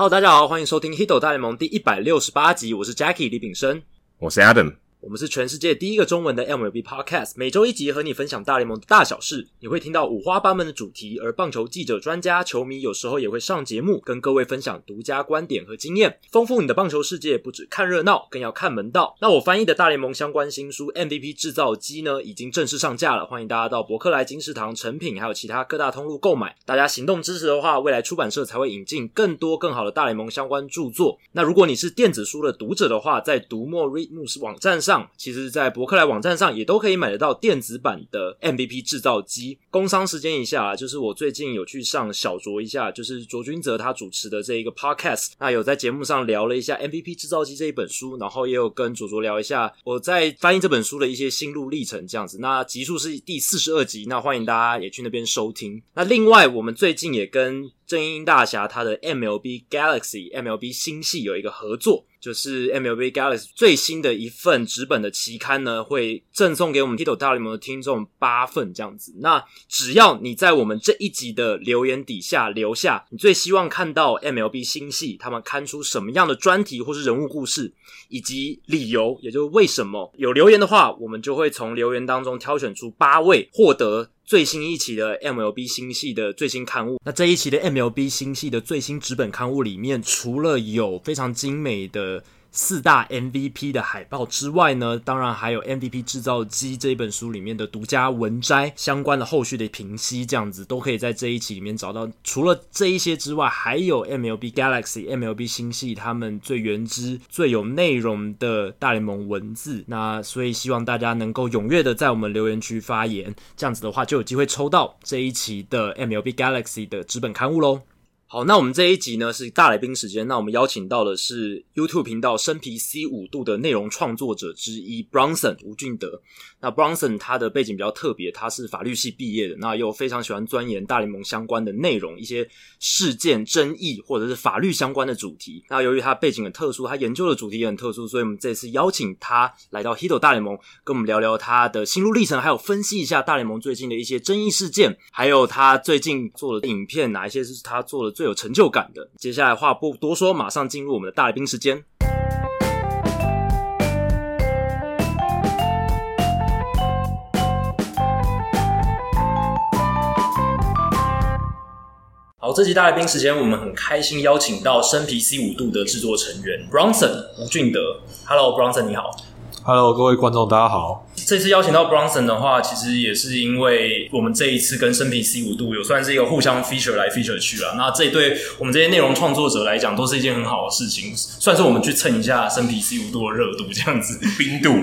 Hello，大家好，欢迎收听《Hito 大联盟》第一百六十八集，我是 Jackie 李炳生，我是 Adam。我们是全世界第一个中文的 MLB Podcast，每周一集和你分享大联盟的大小事。你会听到五花八门的主题，而棒球记者、专家、球迷有时候也会上节目，跟各位分享独家观点和经验，丰富你的棒球世界。不止看热闹，更要看门道。那我翻译的大联盟相关新书《MVP 制造机》呢，已经正式上架了，欢迎大家到博客来、金石堂、诚品还有其他各大通路购买。大家行动支持的话，未来出版社才会引进更多更好的大联盟相关著作。那如果你是电子书的读者的话，在读墨 Readmoo 网站上，其实在博客来网站上也都可以买得到电子版的 MVP 制造机。工商时间一下，就是我最近有去上小卓一下，就是卓君泽他主持的这一个 podcast，那有在节目上聊了一下 MVP 制造机这一本书，然后也有跟卓卓聊一下我在翻译这本书的一些心路历程，这样子。那集数是第四十二集，那欢迎大家也去那边收听。那另外，我们最近也跟正音大侠他的 MLB Galaxy MLB 星系有一个合作。就是 MLB Galaxy 最新的一份纸本的期刊呢，会赠送给我们 Tito 大联盟的听众八份这样子。那只要你在我们这一集的留言底下留下你最希望看到 MLB 星系他们刊出什么样的专题或是人物故事，以及理由，也就是为什么有留言的话，我们就会从留言当中挑选出八位获得。最新一期的 MLB 星系的最新刊物，那这一期的 MLB 星系的最新纸本刊物里面，除了有非常精美的。四大 MVP 的海报之外呢，当然还有 MVP 制造机这一本书里面的独家文摘，相关的后续的评析，这样子都可以在这一期里面找到。除了这一些之外，还有 MLB Galaxy、MLB 星系他们最原汁、最有内容的大联盟文字。那所以希望大家能够踊跃的在我们留言区发言，这样子的话就有机会抽到这一期的 MLB Galaxy 的纸本刊物喽。好，那我们这一集呢是大来宾时间。那我们邀请到的是 YouTube 频道生皮 C 五度的内容创作者之一 Bronson 吴俊德。那 Bronson 他的背景比较特别，他是法律系毕业的，那又非常喜欢钻研大联盟相关的内容，一些事件争议或者是法律相关的主题。那由于他背景很特殊，他研究的主题也很特殊，所以我们这次邀请他来到 Hito 大联盟，跟我们聊聊他的心路历程，还有分析一下大联盟最近的一些争议事件，还有他最近做的影片哪一些是他做的最有成就感的。接下来话不多说，马上进入我们的大来宾时间。好，这集大来宾时间，我们很开心邀请到生皮 C 五度的制作成员 Bronson 吴俊德。Hello，Bronson，你好。Hello，各位观众，大家好。这次邀请到 Bronson 的话，其实也是因为我们这一次跟生皮 C 五度有算是一个互相 feature 来 feature 去了。那这对我们这些内容创作者来讲，都是一件很好的事情，算是我们去蹭一下生皮 C 五度的热度，这样子。冰度，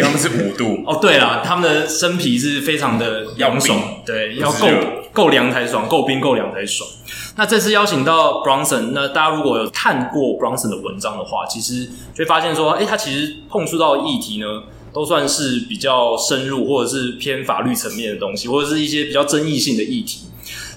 他们是五度。哦，对啦，他们的生皮是非常的凉爽，对，要够够凉才爽，够冰够凉才爽。那这次邀请到 Bronson，那大家如果有看过 Bronson 的文章的话，其实就会发现说，诶，他其实碰触到的议题呢，都算是比较深入，或者是偏法律层面的东西，或者是一些比较争议性的议题。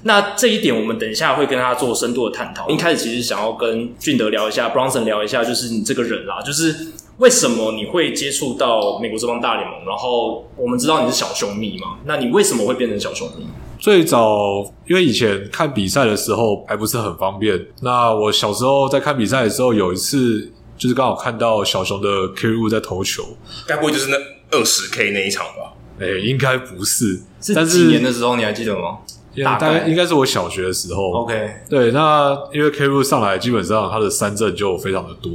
那这一点，我们等一下会跟他做深度的探讨。一开始其实想要跟俊德聊一下，Bronson 聊一下，就是你这个人啦，就是为什么你会接触到美国这帮大联盟？然后我们知道你是小熊迷嘛，那你为什么会变成小熊迷？最早，因为以前看比赛的时候还不是很方便。那我小时候在看比赛的时候，有一次就是刚好看到小熊的 Kerry Wood 在投球，该不会就是那二十 K 那一场吧？哎、欸、应该不是。是几年的时候你还记得吗？大概应该是我小学的时候。OK，对，那因为 Kerry Wood 上来，基本上他的三振就非常的多，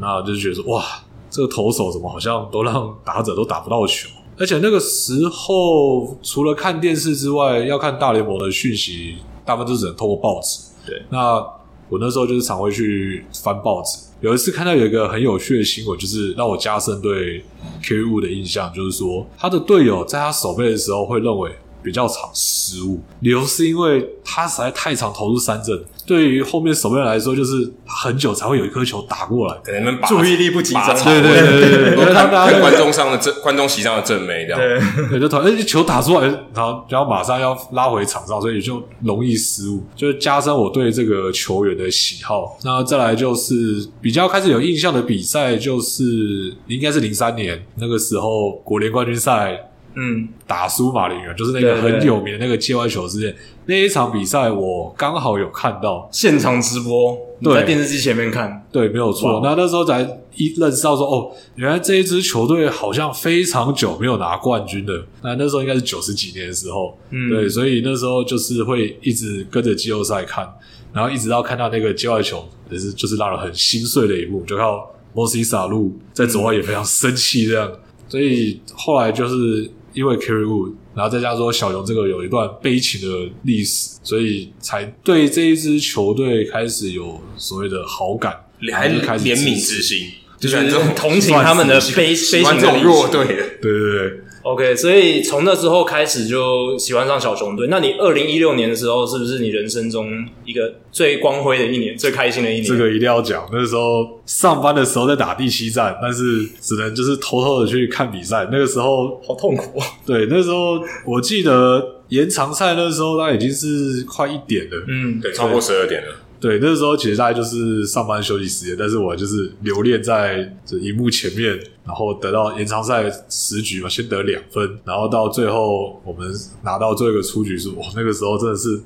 那就是觉得说哇，这个投手怎么好像都让打者都打不到球。而且那个时候，除了看电视之外，要看大联盟的讯息，大部分都只能透过报纸。对，那我那时候就是常会去翻报纸。有一次看到有一个很有趣的新闻，就是让我加深对 K 五的印象，就是说他的队友在他守备的时候会认为比较常失误，理由是因为他实在太常投入三振。对于后面守备来说，就是很久才会有一颗球打过来，可能们注意力不集中。对对对对对，看看观众上的正观众席上的正妹这样，对，对就投，哎，球打出来，然后然后马上要拉回场上，所以就容易失误，就加深我对这个球员的喜好。那再来就是比较开始有印象的比赛，就是应该是零三年那个时候国联冠军赛。嗯，打输马林鱼，就是那个很有名的那个界外球事件。那一场比赛我刚好有看到。现场直播，对，在电视机前面看，对，没有错。那那时候才一认识到说，哦，原来这一支球队好像非常久没有拿冠军的。那那时候应该是九十几年的时候，嗯，对，所以那时候就是会一直跟着季后赛看，然后一直到看到那个界外球，也是就是让人很心碎的一幕，就看到莫西萨路在走外也非常生气这样。所以后来就是因为 Carry Wood，。然后再加上说小熊这个有一段悲情的历史，所以才对这一支球队开始有所谓的好感，还是怜悯之心，就是同情他们的悲悲情的这种弱队，对对对。OK，所以从那之后开始就喜欢上小熊队。那你二零一六年的时候，是不是你人生中一个最光辉的一年、最开心的一年？这个一定要讲。那时候上班的时候在打第七战，但是只能就是偷偷的去看比赛。那个时候 好痛苦啊！对，那时候我记得延长赛那时候，那已经是快一点了。嗯，对，超过十二点了。对，那时候其实大概就是上班休息时间，但是我就是留恋在这荧幕前面，然后得到延长赛十局嘛，先得两分，然后到最后我们拿到最后一个出局数，我，那个时候真的是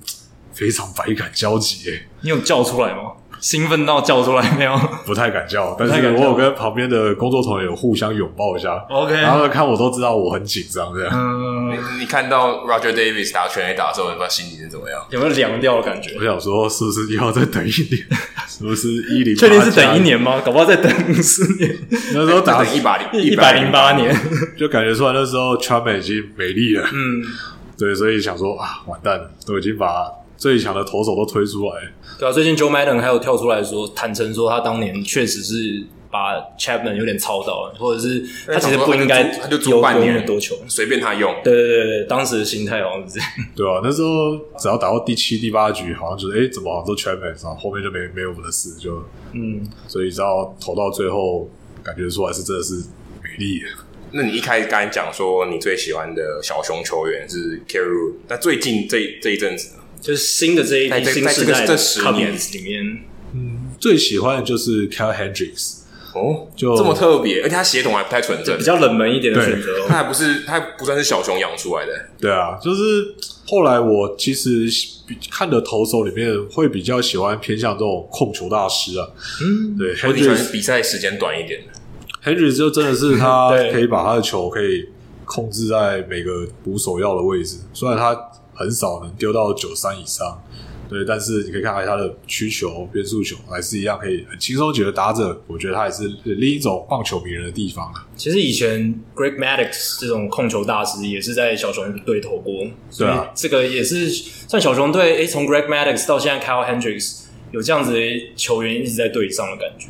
非常百感交集诶。你有叫出来吗？兴奋到叫出来没有？不太敢叫，但是我有跟旁边的工作同学有互相拥抱一下。OK，然后看我都知道我很紧张这样。嗯，你看到 Roger Davis 打全垒打的时候，你不知道心情是怎么样？有没有凉掉的感觉？我想说，是不是要再等一年？是不是一零？确定是等一年吗？搞不好再等四年。那时候打等一百零 一百零八年，就感觉出来那时候 Chapman 已经没力了。嗯，对，所以想说啊，完蛋了，都已经把最强的投手都推出来。对啊，最近 Joe Madden 还有跳出来说，坦诚说他当年确实是把 Chapman 有点操到了，或者是他其实不应该他就做半年多球，随便他用。对对对对，当时的心态好像是这样。对啊，那时候只要打到第七、第八局，好像就是哎，怎么好像都 Chapman，然后后面就没没有我们的事，就嗯，所以只要投到最后，感觉出来是真的是没力。那你一开始刚才讲说你最喜欢的小熊球员是 Wood，那最近这这一阵子呢？就是新的这一批新世代的 Cubs 里面，嗯，最喜欢的就是 Kyle Hendricks 哦，就这么特别，而且他血统还不太纯正，比较冷门一点的选择。他还不是，他还不算是小熊养出来的。对啊，就是后来我其实看的投手里面会比较喜欢偏向这种控球大师啊。嗯，对，Hendricks 比赛时间短一点的，Hendricks 就真的是他 可以把他的球可以控制在每个捕手要的位置，虽然他。很少能丢到九三以上，对，但是你可以看看他的曲球、变速球还是一样可以很轻松解决打者。我觉得他也是另一种棒球迷人的地方啊。其实以前 Greg Maddux 这种控球大师也是在小熊队投过，对啊，这个也是算小熊队。诶，从 Greg Maddux 到现在 Kyle Hendricks 有这样子的球员一直在队上的感觉。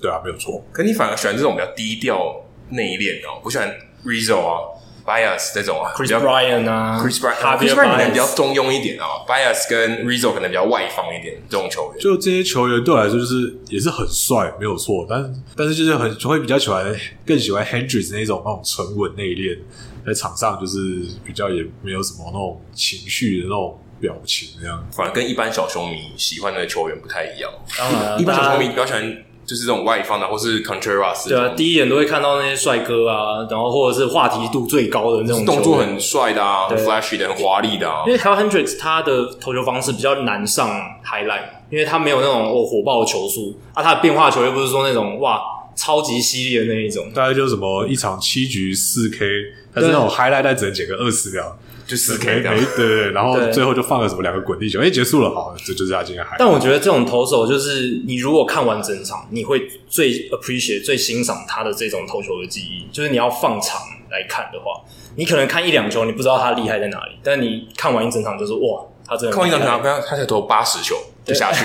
对啊，没有错。可你反而喜欢这种比较低调内敛哦，不喜欢 Rizzo 啊。Bias 这种啊，Chris Bryant 啊，Chris Bryant 可能比较中庸一点啊，Bias 跟 Rizzo 可能比较外放一点，这种球员。就这些球员对我来说，就是也是很帅，没有错。但但是就是很会比较喜欢，更喜欢 Hendricks 那种那种沉稳内敛，在场上就是比较也没有什么那种情绪的那种表情，这样反而跟一般小球迷喜欢的球员不太一样。当然，一般小球迷比较喜欢。就是这种外放的，或是 Contreras。对啊，第一眼都会看到那些帅哥啊，然后或者是话题度最高的那种，动作很帅的啊很，flashy 的，很华丽的啊。因为 Kyle Hendricks 他的投球方式比较难上 highlight，因为他没有那种哦火爆的球速啊，他的变化球又不是说那种哇超级犀利的那一种，大概就是什么一场七局四 K，但是那种 highlight 再只能剪个二十秒。就四 K 的，对对对，然后最后就放了什么两个滚地球，哎，结束了，好，这就是他今天还。但我觉得这种投手就是，你如果看完整场，你会最 appreciate 最欣赏他的这种投球的技艺，就是你要放长来看的话，你可能看一两球，你不知道他厉害在哪里，但你看完一整场就是哇，他真的。看完一整场，不要他才投八十球。就下去，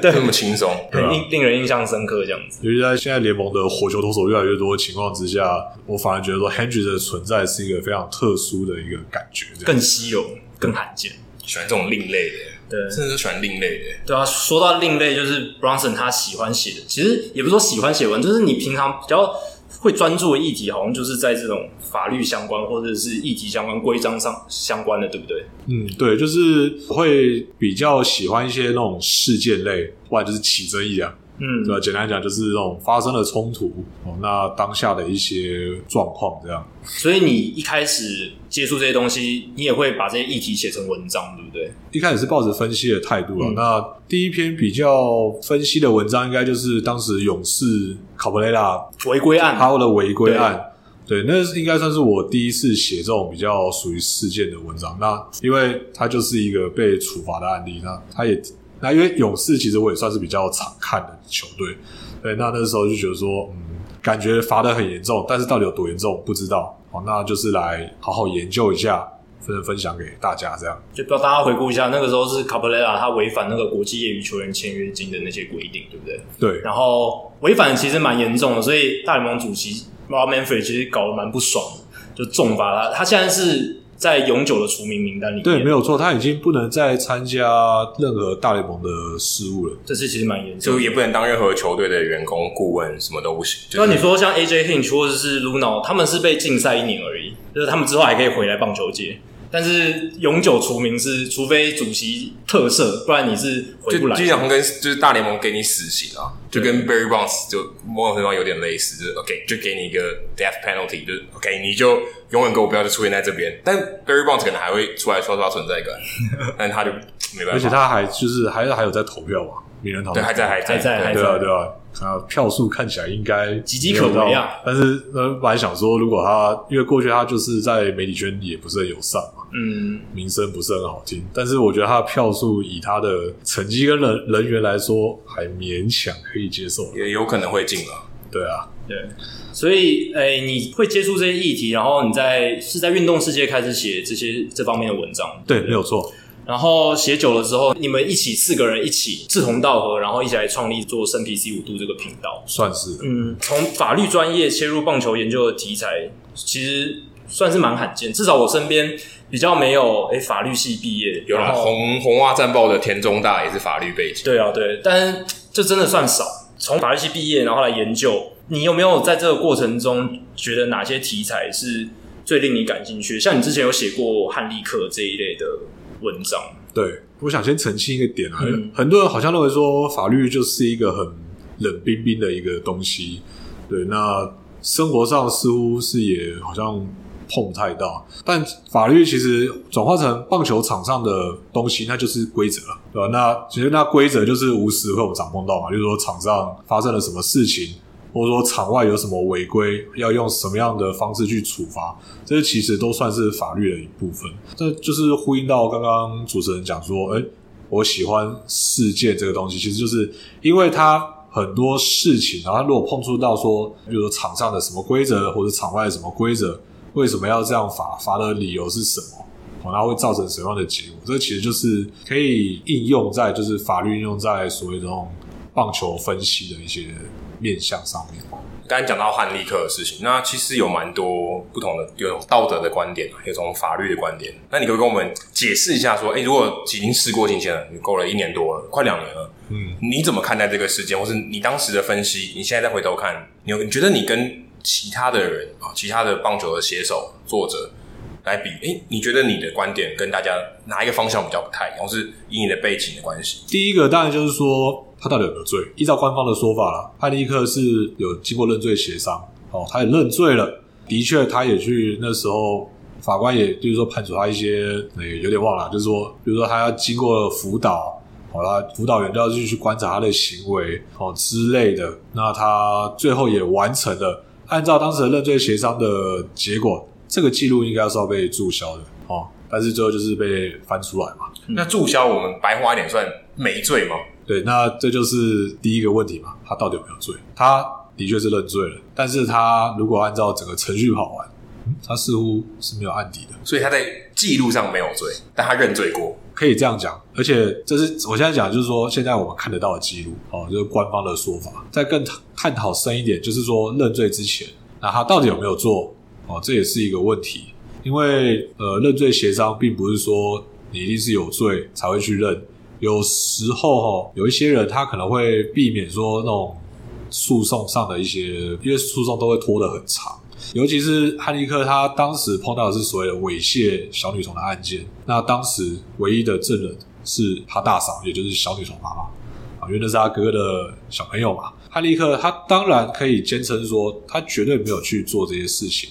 对，那么轻松，令令人印象深刻这样子。尤其在现在联盟的火球投手越来越多的情况之下，我反而觉得说 Hendricks 的存在是一个非常特殊的一个感觉，更稀有、更罕见。喜欢这种另类的，对，甚至是喜欢另类的。对啊，说到另类，就是 Bronson 他喜欢写的，其实也不是说喜欢写文，就是你平常比较。会专注的议题，好像就是在这种法律相关或者是议题相关、规章上相关的，对不对？嗯，对，就是会比较喜欢一些那种事件类，或者就是起争议啊。嗯，对吧？简单讲就是这种发生了冲突哦，那当下的一些状况这样。所以你一开始接触这些东西，你也会把这些议题写成文章，对不对？一开始是抱着分析的态度啊。嗯、那第一篇比较分析的文章，应该就是当时勇士卡布雷拉违规案，他的违规案。对，那应该算是我第一次写这种比较属于事件的文章。那因为它就是一个被处罚的案例，那他也那因为勇士其实我也算是比较常看的球队。对，那那时候就觉得说，嗯，感觉罚的很严重，但是到底有多严重不知道。好，那就是来好好研究一下，分分享给大家这样。就帮大家回顾一下，那个时候是卡布雷拉他违反那个国际业余球员签约金的那些规定，对不对？对。然后违反其实蛮严重的，所以大联盟主席。Rob Manfred 其实搞得蛮不爽的，就重罚他。他现在是在永久的除名名单里面。对，没有错，他已经不能再参加任何大联盟的事务了。这次其实蛮严重的，就也不能当任何球队的员工、顾问，什么都不行。那、就是、你说像 AJ Hinch 或者是 Luhnow，他们是被禁赛一年而已，就是他们之后还可以回来棒球界。但是永久除名是，除非主席特赦，不然你是回不来。就经常跟就是大联盟给你死刑啊，就跟 Barry Bonds 就某种程度上有点类似，就是 OK，就给你一个 death penalty，就是 OK，你就永远给我不要再出现在这边。但 Barry Bonds 可能还会出来刷刷存在感，但他就没办法。而且他还就是还还有在投票嘛，名人堂对还在还在还在还在对啊对啊。啊，票数看起来应该岌岌可危啊！但是呃，本来想说，如果他因为过去他就是在媒体圈也不是很友善嘛，嗯，名声不是很好听。但是我觉得他的票数以他的成绩跟人人缘来说，还勉强可以接受，也有可能会进了。对啊，对，所以诶、欸，你会接触这些议题，然后你在是在运动世界开始写这些这方面的文章，对，对没有错。然后写久了之后，你们一起四个人一起志同道合，然后一起来创立做生皮 C 五度这个频道，算是嗯，从法律专业切入棒球研究的题材，其实算是蛮罕见。至少我身边比较没有诶法律系毕业，有啦，红红袜战报的田中大也是法律背景，对啊对，但是这真的算少。从法律系毕业然后来研究，你有没有在这个过程中觉得哪些题材是最令你感兴趣？像你之前有写过汉利克这一类的。文章对，我想先澄清一个点啊，嗯、很多人好像认为说法律就是一个很冷冰冰的一个东西，对，那生活上似乎是也好像碰不太到，但法律其实转化成棒球场上的东西，那就是规则了，对吧？那其实那规则就是无时会有掌控到嘛，就是说场上发生了什么事情。或者说场外有什么违规，要用什么样的方式去处罚，这些其实都算是法律的一部分。这就是呼应到刚刚主持人讲说，哎，我喜欢事件这个东西，其实就是因为它很多事情，然后如果碰触到说，比如说场上的什么规则，或者场外的什么规则，为什么要这样罚？罚的理由是什么？然后会造成什么样的结果？这其实就是可以应用在，就是法律应用在所谓的这种棒球分析的一些。面向上面，刚才讲到汉利克的事情，那其实有蛮多不同的，有道德的观点，有种法律的观点。那你可不可以跟我们解释一下，说，哎、欸，如果已经事过境迁了，你过了一年多了，快两年了，嗯，你怎么看待这个事件，或是你当时的分析？你现在再回头看，你有你觉得你跟其他的人啊，其他的棒球的写手、作者来比，哎、你觉得你的观点跟大家哪一个方向比较不太一样，是以你的背景的关系？第一个当然就是说。他到底有没有罪？依照官方的说法啦，汉利克是有经过认罪协商，哦，他也认罪了。的确，他也去那时候，法官也就是说判处他一些，诶，有点忘了，就是说，比如说他要经过辅导，好了，辅导员都要继续观察他的行为，哦之类的。那他最后也完成了，按照当时的认罪协商的结果，这个记录应该是要被注销的，哦，但是最后就是被翻出来嘛。那注销，我们白花一点算没罪吗？对，那这就是第一个问题嘛，他到底有没有罪？他的确是认罪了，但是他如果按照整个程序跑完，嗯，他似乎是没有案底的，所以他在记录上没有罪，但他认罪过，可以这样讲。而且这是我现在讲，就是说现在我们看得到的记录哦，就是官方的说法。再更探讨深一点，就是说认罪之前，那他到底有没有做？哦，这也是一个问题，因为呃，认罪协商并不是说你一定是有罪才会去认。有时候哈，有一些人他可能会避免说那种诉讼上的一些，因为诉讼都会拖得很长。尤其是汉利克他当时碰到的是所谓的猥亵小女童的案件，那当时唯一的证人是他大嫂，也就是小女童妈妈。啊，因为那是他哥哥的小朋友嘛。汉利克他当然可以坚称说，他绝对没有去做这些事情。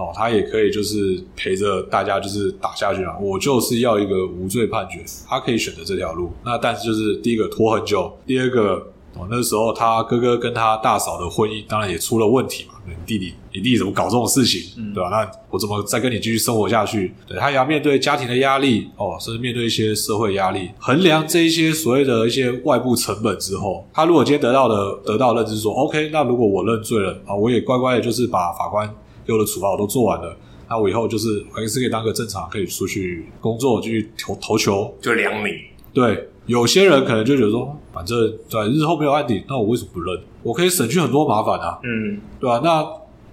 哦，他也可以就是陪着大家就是打下去啊。我就是要一个无罪判决，他可以选择这条路。那但是就是第一个拖很久，第二个。哦，那时候他哥哥跟他大嫂的婚姻当然也出了问题嘛。你弟弟，你弟弟怎么搞这种事情，嗯、对吧？那我怎么再跟你继续生活下去？对，他也要面对家庭的压力，哦，甚至面对一些社会压力。衡量这一些所谓的一些外部成本之后，他如果今天得到的得到认知说，OK，那如果我认罪了啊，我也乖乖的，就是把法官给我的处罚我都做完了，那我以后就是还是可以当个正常，可以出去工作，继续投投球，就两米。对。有些人可能就觉得说，反正对日后没有案底，那我为什么不认？我可以省去很多麻烦啊，嗯，对吧、啊？那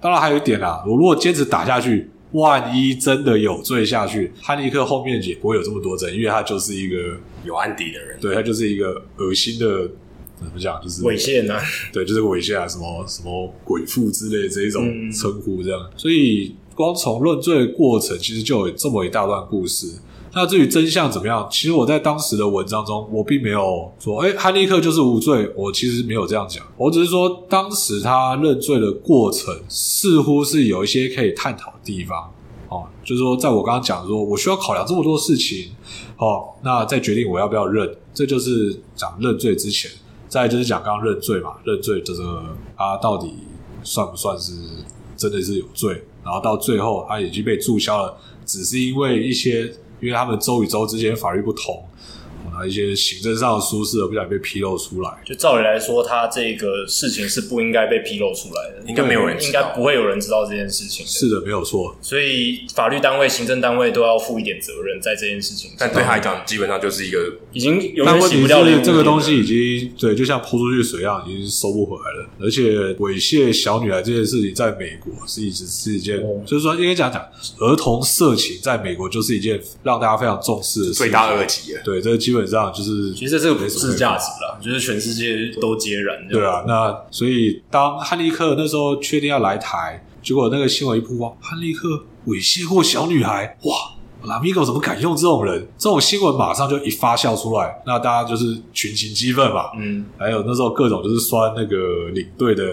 当然还有一点啊，我如果坚持打下去，万一真的有罪下去，汉尼克后面也不会有这么多争，因为他就是一个有案底的人，对，他就是一个恶心的怎么讲，就是猥亵啊，对，就是个猥亵啊，什么什么鬼父之类的这一种称呼，这样。嗯、所以光从论罪的过程，其实就有这么一大段故事。那至于真相怎么样？其实我在当时的文章中，我并没有说，哎，汉尼克就是无罪。我其实没有这样讲，我只是说，当时他认罪的过程似乎是有一些可以探讨的地方。哦，就是说，在我刚刚讲说，我需要考量这么多事情，哦，那再决定我要不要认，这就是讲认罪之前。再就是讲刚刚认罪嘛，认罪这个他到底算不算是真的是有罪？然后到最后他已经被注销了，只是因为一些。因为他们州与州之间法律不同。一些行政上的疏失而不想被披露出来。就照理来说，他这个事情是不应该被披露出来的，应该没有人，应该不会有人知道这件事情。是的，没有错。所以法律单位、行政单位都要负一点责任在这件事情上。但对他来讲，基本上就是一个已经有点洗不掉的。这个东西已经对，就像泼出去水一样，已经收不回来了。而且猥亵小女孩这件事情，在美国是一直是一件，哦、就是说应该讲讲儿童色情，在美国就是一件让大家非常重视的事情，罪大恶极。对，这个基本上就是。其实这个不是价值了，就是全世界都接人。对啊，那所以当汉利克那时候确定要来台，结果那个新闻一曝光，汉利克猥亵过小女孩，哇，拉米狗怎么敢用这种人？这种新闻马上就一发酵出来，那大家就是群情激愤嘛。嗯，还有那时候各种就是酸那个领队的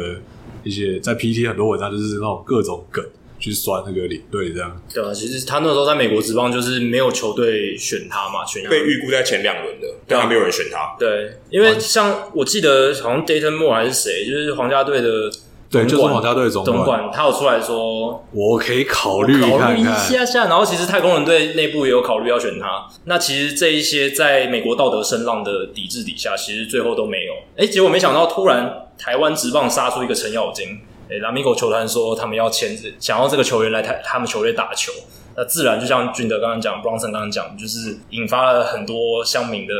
一些，在 PT 很多文章就是那种各种梗。去酸那个领队这样，对啊，其实他那时候在美国职棒就是没有球队选他嘛，选被预估在前两轮的，对啊，没有人选他。对，因为像我记得好像 Dayton Moore 还是谁，就是皇家队的，对，就是皇家队总管，总管他有出来说，我可以考虑考虑一下下。然后其实太空人队内部也有考虑要选他。那其实这一些在美国道德声浪的抵制底下，其实最后都没有。哎，结果没想到突然台湾直棒杀出一个程咬金。诶，拉米狗球团说他们要签字，想要这个球员来台他们球队打球，那自然就像俊德刚刚讲，Bronson 刚刚讲，就是引发了很多乡民的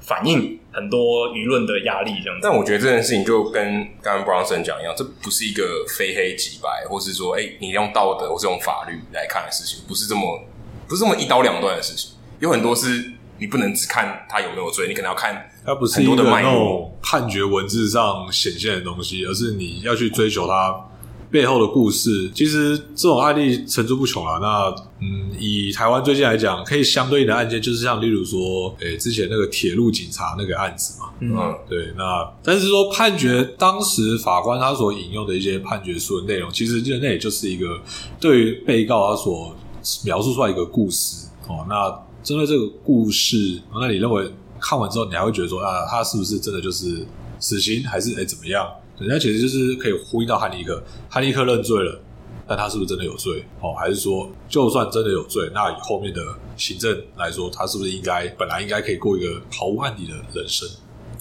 反应，很多舆论的压力这样。但我觉得这件事情就跟刚刚 Bronson 讲一样，这不是一个非黑即白，或是说，诶，你用道德或是用法律来看的事情，不是这么不是这么一刀两断的事情，有很多是。你不能只看他有没有罪，你可能要看他不是一个那种判决文字上显现的东西，而是你要去追求他背后的故事。其实这种案例层出不穷啊。那嗯，以台湾最近来讲，可以相对应的案件，就是像例如说，诶、欸，之前那个铁路警察那个案子嘛。嗯，对。那但是说判决当时法官他所引用的一些判决书的内容，其实就那也就是一个对于被告他所描述出来一个故事哦。那针对这个故事，那你认为看完之后，你还会觉得说啊，他是不是真的就是死刑，还是哎怎么样？人家其实就是可以呼应到汉尼克，汉尼克认罪了，但他是不是真的有罪？哦，还是说就算真的有罪，那以后面的行政来说，他是不是应该本来应该可以过一个毫无案底的人生？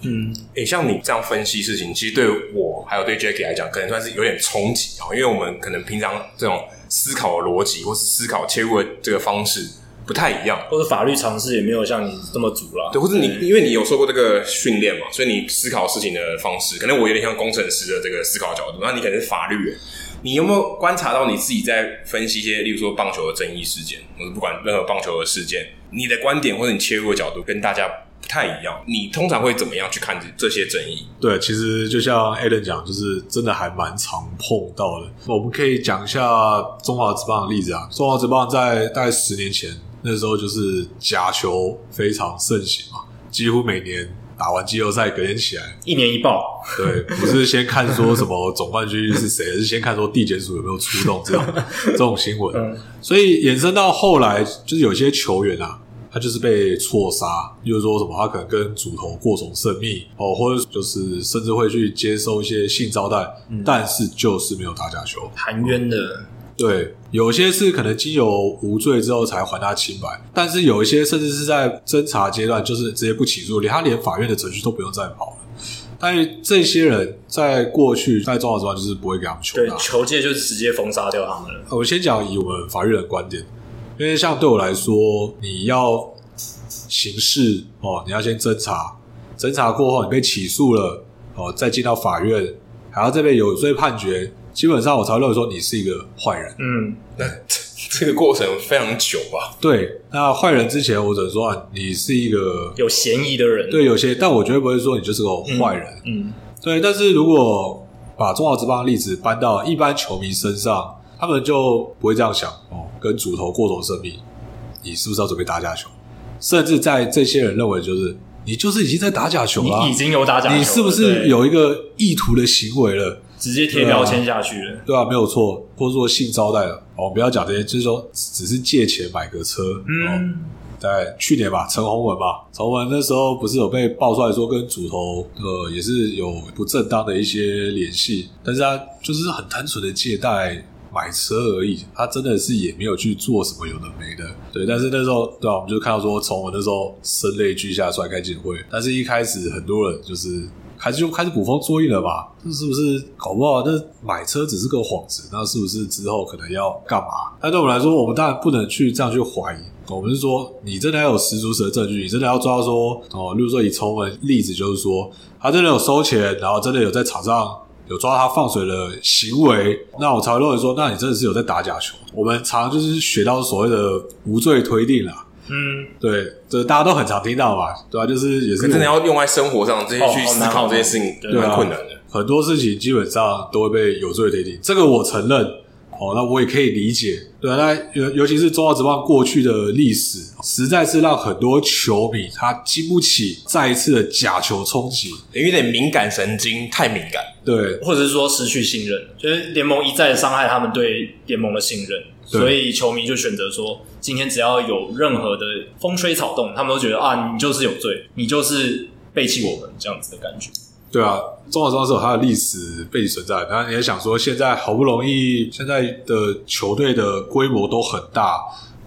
嗯，诶，像你这样分析事情，其实对我还有对 Jacky 来讲，可能算是有点冲击哦，因为我们可能平常这种思考的逻辑或是思考切入的这个方式。不太一样，或者法律常识也没有像你这么足了。对，或者你因为你有受过这个训练嘛，所以你思考事情的方式，可能我有点像工程师的这个思考角度。那你可能是法律人，你有没有观察到你自己在分析一些，例如说棒球的争议事件，或者不管任何棒球的事件，你的观点或者你切入的角度跟大家不太一样。你通常会怎么样去看这些争议？对，其实就像 Alan 讲，就是真的还蛮常碰到的。我们可以讲一下中华职棒的例子啊。中华职棒在大概十年前。那时候就是假球非常盛行嘛，几乎每年打完季后赛隔天起来一年一报，对，不是先看说什么总冠军是谁，而是先看说地检署有没有出动这种 这种新闻。嗯、所以衍生到后来，就是有些球员啊，他就是被错杀，就是说什么他可能跟主头过从甚密哦，或者就是甚至会去接受一些性招待，嗯、但是就是没有打假球，含冤的。对，有些是可能经由无罪之后才还他清白，但是有一些甚至是在侦查阶段，就是直接不起诉，连他连法院的程序都不用再跑了。但是这些人在过去在中华职棒就是不会给他们求，对，求界就是直接封杀掉他们了。我先讲以我们法律人的观点，因为像对我来说，你要刑事哦，你要先侦查，侦查过后你被起诉了哦，再进到法院，还要这边有罪判决。基本上我才会认为说你是一个坏人。嗯，那 这个过程非常久吧？对，那坏人之前我只能说啊，你是一个有嫌疑的人。对，有些，但我绝对不会说你就是个坏人。嗯，嗯对。但是如果把中华职棒的例子搬到一般球迷身上，他们就不会这样想哦，跟主头过从甚密，你是不是要准备打假球？甚至在这些人认为就是你就是已经在打假球了，你已经有打假球了，你是不是有一个意图的行为了？直接贴标签下去了，对啊，没有错，或者说性招待了，我们不要讲这些，就是说只是借钱买个车，嗯，在去年吧，陈宏文吧，陈宏文那时候不是有被爆出来说跟主头呃也是有不正当的一些联系，但是他就是很单纯的借贷买车而已，他真的是也没有去做什么有的没的，对，但是那时候对吧，我们就看到说陈鸿文那时候声泪俱下出来开记者会，但是一开始很多人就是。还是就开始捕风捉影了吧？这是不是搞不好？那买车只是个幌子，那是不是之后可能要干嘛？但对我们来说，我们当然不能去这样去怀疑。我们是说，你真的要有十足十的证据，你真的要抓到说哦，例如说以崇文例子，就是说他真的有收钱，然后真的有在场上有抓他放水的行为，那我才会认为说，那你真的是有在打假球。我们常常就是学到所谓的无罪推定了。嗯，对，这大家都很常听到吧，对吧、啊？就是也是真的要用在生活上，这些去思考这些事情，蛮、哦、困难的。很多事情基本上都会被有罪推定，这个我承认。哦，那我也可以理解，对啊。那尤尤其是中华职棒过去的历史，实在是让很多球迷他经不起再一次的假球冲击，有点敏感神经太敏感，对，或者是说失去信任，就是联盟一再的伤害他们对联盟的信任。所以球迷就选择说，今天只要有任何的风吹草动，他们都觉得啊，你就是有罪，你就是背弃我们这样子的感觉。对啊，中华职棒是有它的历史背景存在。然后你也想说，现在好不容易，现在的球队的规模都很大，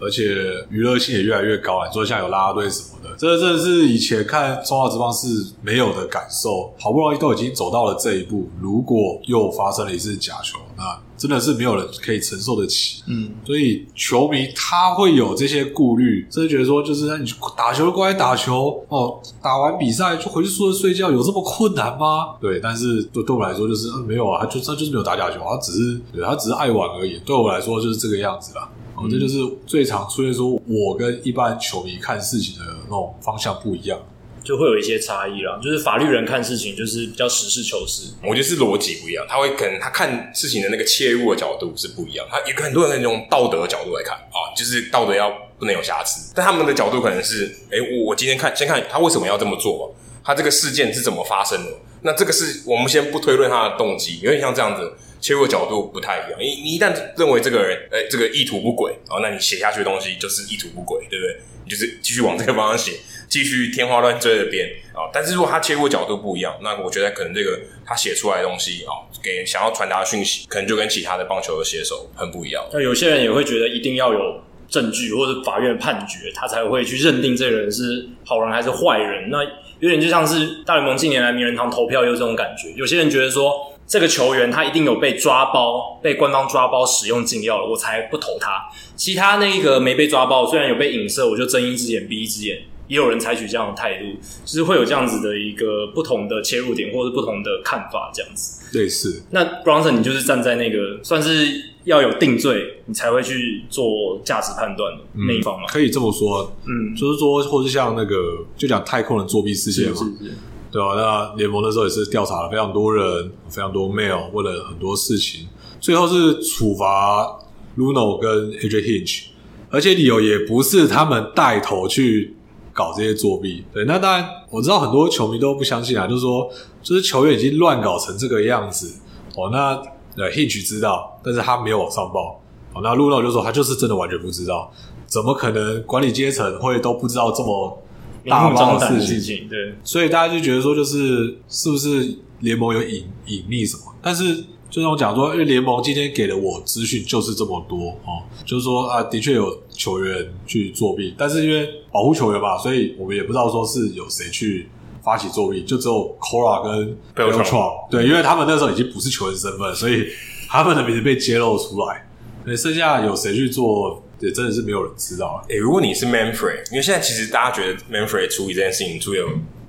而且娱乐性也越来越高了。你说像有啦啦队什么的，这真的是以前看中华职棒是没有的感受。好不容易都已经走到了这一步，如果又发生了一次假球，那。真的是没有人可以承受得起，嗯，所以球迷他会有这些顾虑，甚至觉得说，就是你打球过来打球哦，打完比赛就回去宿舍睡觉，有这么困难吗？对，但是对对我来说，就是嗯，没有啊，他就他就是没有打假球，他只是对他只是爱玩而已。对我来说，就是这个样子啦。哦，这就是最常出现说，我跟一般球迷看事情的那种方向不一样。就会有一些差异啦，就是法律人看事情就是比较实事求是，我觉得是逻辑不一样，他会可能他看事情的那个切入的角度是不一样，他有很多人用道德的角度来看啊，就是道德要不能有瑕疵，但他们的角度可能是，哎，我今天看先看他为什么要这么做，他这个事件是怎么发生的，那这个是我们先不推论他的动机，有点像这样子切入角度不太一样，你你一旦认为这个人，哎，这个意图不轨，然后那你写下去的东西就是意图不轨，对不对？你就是继续往这个方向写。继续天花乱坠的编啊，但是如果他切入角度不一样，那我觉得可能这个他写出来的东西啊，给想要传达的讯息，可能就跟其他的棒球的写手很不一样。那有些人也会觉得一定要有证据或者法院判决，他才会去认定这个人是好人还是坏人。那有点就像是大联盟近年来名人堂投票有这种感觉，有些人觉得说这个球员他一定有被抓包，被官方抓包使用禁药了，我才不投他。其他那个没被抓包，虽然有被影射，我就睁一只眼闭一只眼。也有人采取这样的态度，就是会有这样子的一个不同的切入点，或者不同的看法，这样子。类似。那 Bronson，你就是站在那个算是要有定罪，你才会去做价值判断的那一方吗？可以这么说，嗯，就是说，或是像那个，就讲太空人作弊事件嘛，是是是对吧？那联盟那时候也是调查了非常多人，非常多 mail，问了很多事情，最后是处罚 Luno 跟 AJ Hinch，而且理由也不是他们带头去。搞这些作弊。对，那当然我知道很多球迷都不相信啊，就是说，就是球员已经乱搞成这个样子哦。那呃，Hinch 知道，但是他没有往上报。哦，那 Luno 就说他就是真的完全不知道，怎么可能管理阶层会都不知道这么大包的事情？对，所以大家就觉得说，就是是不是联盟有隐隐秘什么？但是。就像我讲说，因为联盟今天给了我资讯就是这么多哦，就是说啊，的确有球员去作弊，但是因为保护球员嘛，所以我们也不知道说是有谁去发起作弊，就只有 Cora 跟 Beltran，对，因为他们那时候已经不是球员身份，所以他们的名字被揭露出来，所以剩下有谁去做，也真的是没有人知道。诶、如果你是 Manfred，因为现在其实大家觉得 Manfred 处理这件事情，处理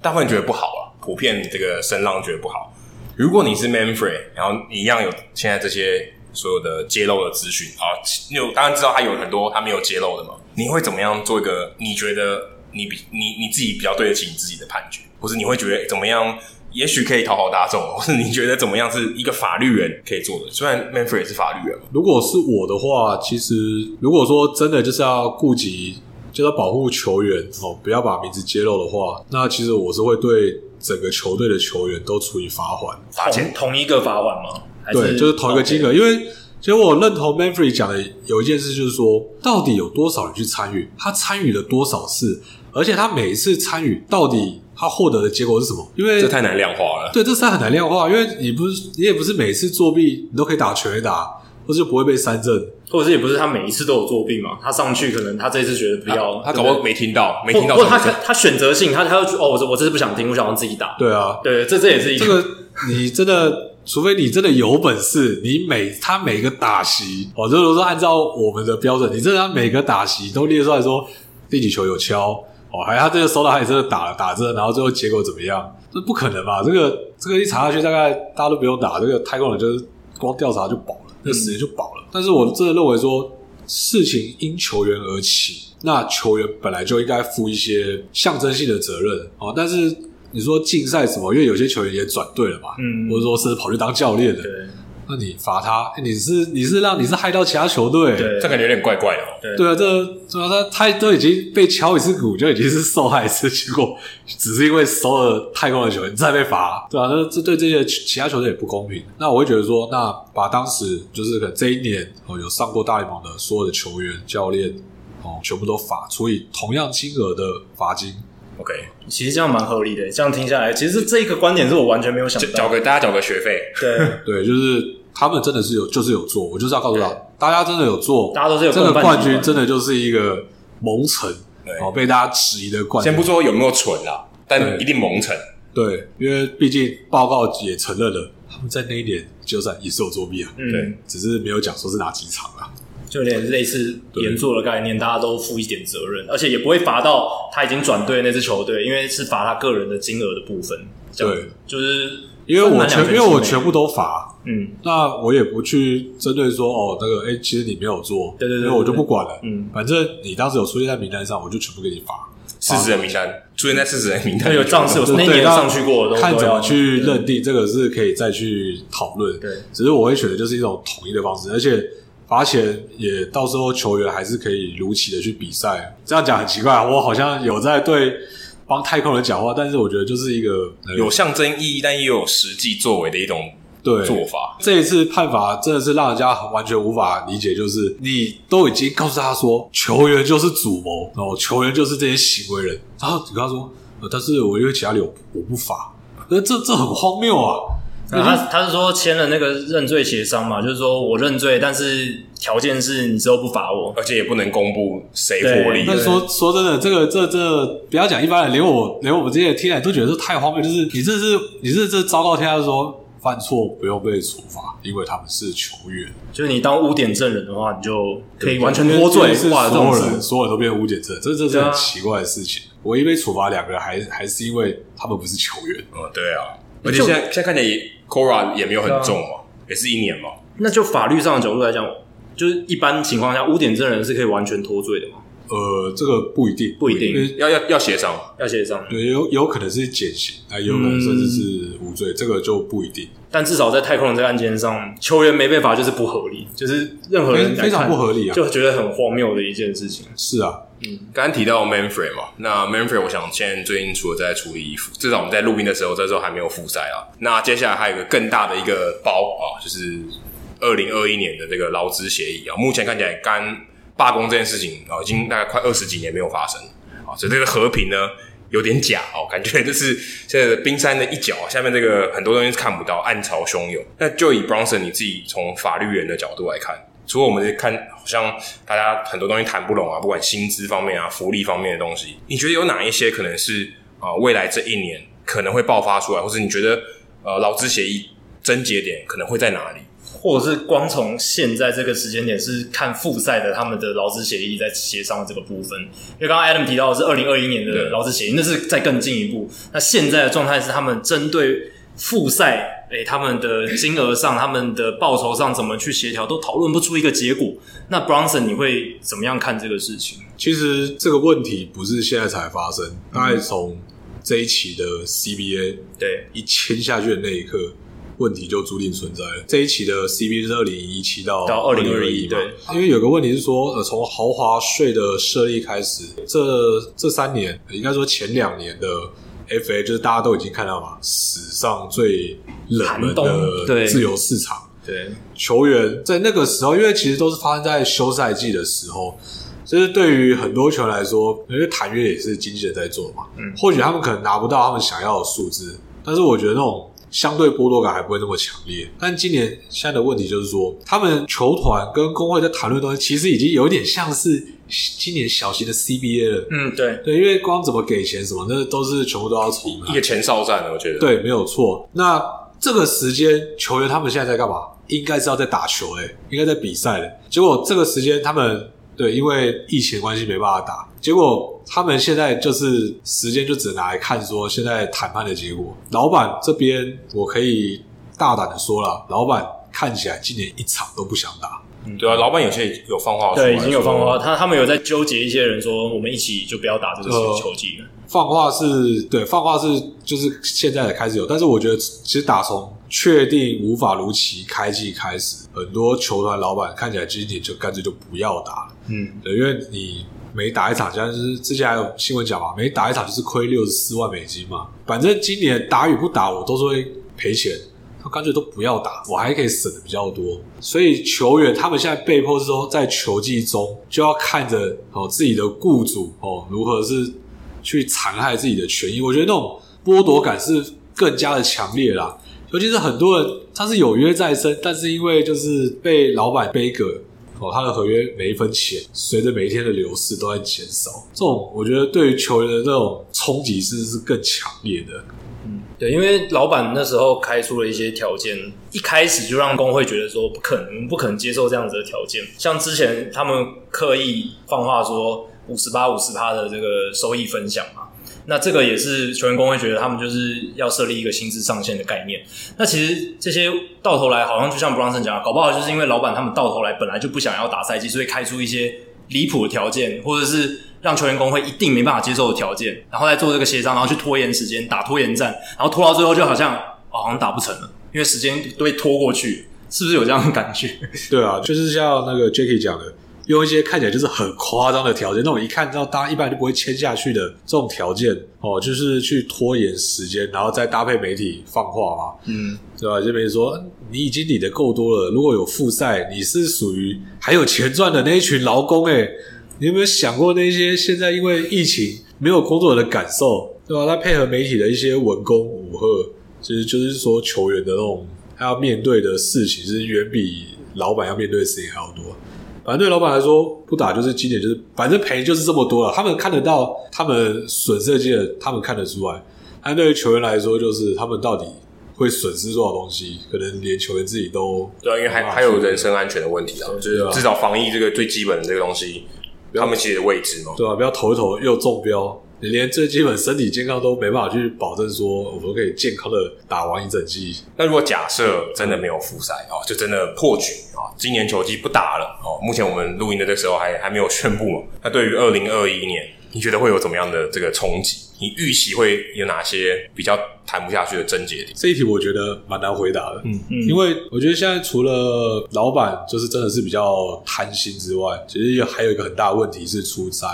大部分觉得不好啊，普遍这个声浪觉得不好。如果你是 Manfred，然后你一样有现在这些所有的揭露的资讯啊，你有当然知道他有很多他没有揭露的嘛？你会怎么样做一个你觉得你比你你自己比较对得起你自己的判决，或是你会觉得怎么样？也许可以讨好大众，或是你觉得怎么样是一个法律人可以做的？虽然 Manfred 也是法律人嘛。如果是我的话，其实如果说真的就是要顾及，就是要保护球员哦，不要把名字揭露的话，那其实我是会对。整个球队的球员都处以罚款，罚钱同一个罚款吗？对，就是同一个金额。因为其实我认同 Manfred 讲的有一件事，就是说到底有多少人去参与，他参与了多少次，而且他每一次参与到底他获得的结果是什么？因为这太难量化了。对，这是很难量化，因为你不是你也不是每次作弊你都可以打全垒打，或者就不会被三振。或者是也不是他每一次都有作弊嘛？他上去可能他这一次觉得不要，他搞不好没听到，没听到。或者他他选择性，他他就哦，我这我这次不想听，我想让自己打。对啊，对，这这也是一个。这个你真的，除非你真的有本事，你每他每个打席，哦，就是说按照我们的标准，你真的他每个打席都列出来说第几球有敲哦，还有他这个收到他也真的打了打针，然后最后结果怎么样？这不可能吧？这个这个一查下去，大概大家都不用打，这个太空人就是光调查就饱了，那时间就饱了。嗯、但是我真的认为说。事情因球员而起，那球员本来就应该负一些象征性的责任哦。但是你说竞赛什么？因为有些球员也转队了嘛，嗯，或者说甚至跑去当教练的。对那你罚他，你是你是让你是害到其他球队，对，这感觉有点怪怪的哦。对，对啊，这这他他都已经被敲一次鼓，就已经是受害一次，结果 只是因为收了太空的球员再被罚，对啊，那这对这些其他球队也不公平。那我会觉得说，那把当时就是可能这一年哦有上过大联盟的所有的球员、教练哦，全部都罚，除以同样金额的罚金。OK，其实这样蛮合理的。这样听下来，其实这一个观点是我完全没有想到。缴给大家缴个学费，对 对，就是他们真的是有，就是有做。我就是要告诉他，对大家真的有做，大家都是有这个冠军，真的就是一个蒙尘，对哦，被大家质疑的冠军。先不说有没有蠢啦，但一定蒙尘。对，因为毕竟报告也承认了，他们在那一年就算也是有作弊啊，嗯、对，只是没有讲说是哪几场啊。就有点类似连坐的概念，大家都负一点责任，而且也不会罚到他已经转队那支球队，因为是罚他个人的金额的部分。对，就是因为我全因为我全部都罚，嗯，那我也不去针对说哦，那个哎，其实你没有做，对对对，因为我就不管了，嗯，反正你当时有出现在名单上，我就全部给你罚。四十人名单出现在四十人名单，有账是有那年上去过，看怎么去认定这个是可以再去讨论。对，只是我会选的就是一种统一的方式，而且。罚钱也到时候球员还是可以如期的去比赛，这样讲很奇怪啊！我好像有在对帮太空人讲话，但是我觉得就是一个有象征意义，但又有实际作为的一种对做法。这一次判罚真的是让人家完全无法理解，就是你都已经告诉他说球员就是主谋，然后球员就是这些行为人，然后你跟他说，但是我因为其他理由我不罚，那这这很荒谬啊！啊、他他是说签了那个认罪协商嘛，就是说我认罪，但是条件是你之后不罚我，而且也不能公布谁获利。那说说真的，这个这这不要讲一般人，连我连我们这些听来都觉得是太荒谬。就是你这是你这是昭告天下说犯错不用被处罚，因为他们是球员。就是你当污点证人的话，你就可以完全脱罪。是所有人所有人都变污点证人，这这是很奇怪的事情。唯一被处罚两个人，还还是因为他们不是球员。哦，对啊。而且现在现在看起来，Cora 也没有很重嘛，也是一年嘛。那就法律上的角度来讲，就是一般情况下，污点证人是可以完全脱罪的吗？呃，这个不一定，不一定，要要要协商，要协商。对，有有可能是减刑，啊，有可能甚至是无罪，这个就不一定。但至少在太空人这个案件上，球员没被罚就是不合理，就是任何人非常不合理啊，就觉得很荒谬的一件事情。是啊，嗯，刚提到 Manfred 嘛，那 Manfred 我想现在最近除了在处理衣服，至少我们在录音的时候，这时候还没有复赛啊。那接下来还有一个更大的一个包啊，就是二零二一年的这个劳资协议啊，目前看起来刚罢工这件事情啊，已经大概快二十几年没有发生啊，所以这个和平呢有点假哦，感觉就是现在的冰山的一角，下面这个很多东西是看不到，暗潮汹涌。那就以 Bronson 你自己从法律人的角度来看。除了我们看，好像大家很多东西谈不拢啊，不管薪资方面啊、福利方面的东西，你觉得有哪一些可能是啊、呃，未来这一年可能会爆发出来，或是你觉得呃，劳资协议症结点可能会在哪里？或者是光从现在这个时间点是看复赛的他们的劳资协议在协商的这个部分？因为刚刚 Adam 提到的是二零二一年的劳资协议，那是再更进一步。那现在的状态是他们针对。复赛，诶、欸，他们的金额上，他们的报酬上怎么去协调，都讨论不出一个结果。那 Bronson，你会怎么样看这个事情？其实这个问题不是现在才发生，大概从这一期的 CBA 对一签下去的那一刻，问题就注定存在了。这一期的 CBA 是二零一七到到二零二一，对，因为有个问题是说，呃，从豪华税的设立开始，这这三年，应该说前两年的。FA 就是大家都已经看到嘛，史上最冷门的自由市场。对，球员在那个时候，因为其实都是发生在休赛季的时候，其实对于很多球员来说，因为谈约也是经纪人在做嘛，嗯，或许他们可能拿不到他们想要的数字，但是我觉得那种相对剥夺感还不会那么强烈。但今年现在的问题就是说，他们球团跟工会在谈论的东西，其实已经有点像是。今年小型的 CBA 了，嗯，对对，因为光怎么给钱什么，那都是全部都要从一个前哨战的，我觉得对，没有错。那这个时间，球员他们现在在干嘛？应该是要在打球嘞，应该在比赛嘞。结果这个时间，他们对，因为疫情关系没办法打。结果他们现在就是时间就只能拿来看说现在谈判的结果。老板这边，我可以大胆的说了，老板看起来今年一场都不想打。嗯，对啊，老板有些有放话，对，已经有放话，他他们有在纠结一些人说，我们一起就不要打这个球季了。放话是对，放话是就是现在才开始有，但是我觉得其实打从确定无法如期开季开始，很多球团老板看起来今年就干脆就不要打了。嗯，对，因为你每打一场，像是之前还有新闻讲嘛，每打一场就是亏六十四万美金嘛，反正今年打与不打，我都是会赔钱。干脆都不要打，我还可以省的比较多。所以球员他们现在被迫是说，在球季中就要看着哦自己的雇主哦如何是去残害自己的权益。我觉得那种剥夺感是更加的强烈啦。尤其是很多人他是有约在身，但是因为就是被老板背锅哦，他的合约每一分钱随着每一天的流逝都在减少。这种我觉得对于球员的那种冲击是是更强烈的。对，因为老板那时候开出了一些条件，一开始就让工会觉得说不可能，不可能接受这样子的条件。像之前他们刻意放话说五十八、五十趴的这个收益分享嘛，那这个也是球员工会觉得他们就是要设立一个薪资上限的概念。那其实这些到头来好像就像 Bronson 讲，搞不好就是因为老板他们到头来本来就不想要打赛季，所以开出一些离谱的条件，或者是。让球员工会一定没办法接受的条件，然后再做这个协商，然后去拖延时间，打拖延战，然后拖到最后就好像哦，好像打不成了，因为时间都被拖过去，是不是有这样的感觉？对啊，就是像那个 Jacky 讲的，用一些看起来就是很夸张的条件，那种一看到大家一般就不会签下去的这种条件哦，就是去拖延时间，然后再搭配媒体放话嘛，嗯，对吧？就比如说你已经理的够多了，如果有复赛，你是属于还有钱赚的那一群劳工诶你有没有想过那些现在因为疫情没有工作的感受，对吧？他配合媒体的一些文攻武赫，其实就是说球员的那种他要面对的事情是远比老板要面对的事情还要多。反正对老板来说，不打就是经典就是反正赔就是这么多了。他们看得到，他们损失的他们看得出来。但对于球员来说，就是他们到底会损失多少东西，可能连球员自己都对啊，因为还还有人身安全的问题啊，就是至少防疫这个最基本的这个东西。他们其实的位置嘛，对啊，不要投一投又中标，你连最基本身体健康都没办法去保证，说我们可以健康的打完一整季。那如果假设真的没有复赛啊，就真的破局啊，今年球季不打了哦。目前我们录音的这时候还还没有宣布嘛。那对于二零二一年，你觉得会有怎么样的这个冲击？你预期会有哪些比较谈不下去的症结点？这一题我觉得蛮难回答的，嗯嗯，因为我觉得现在除了老板就是真的是比较贪心之外，其实还有一个很大的问题是出在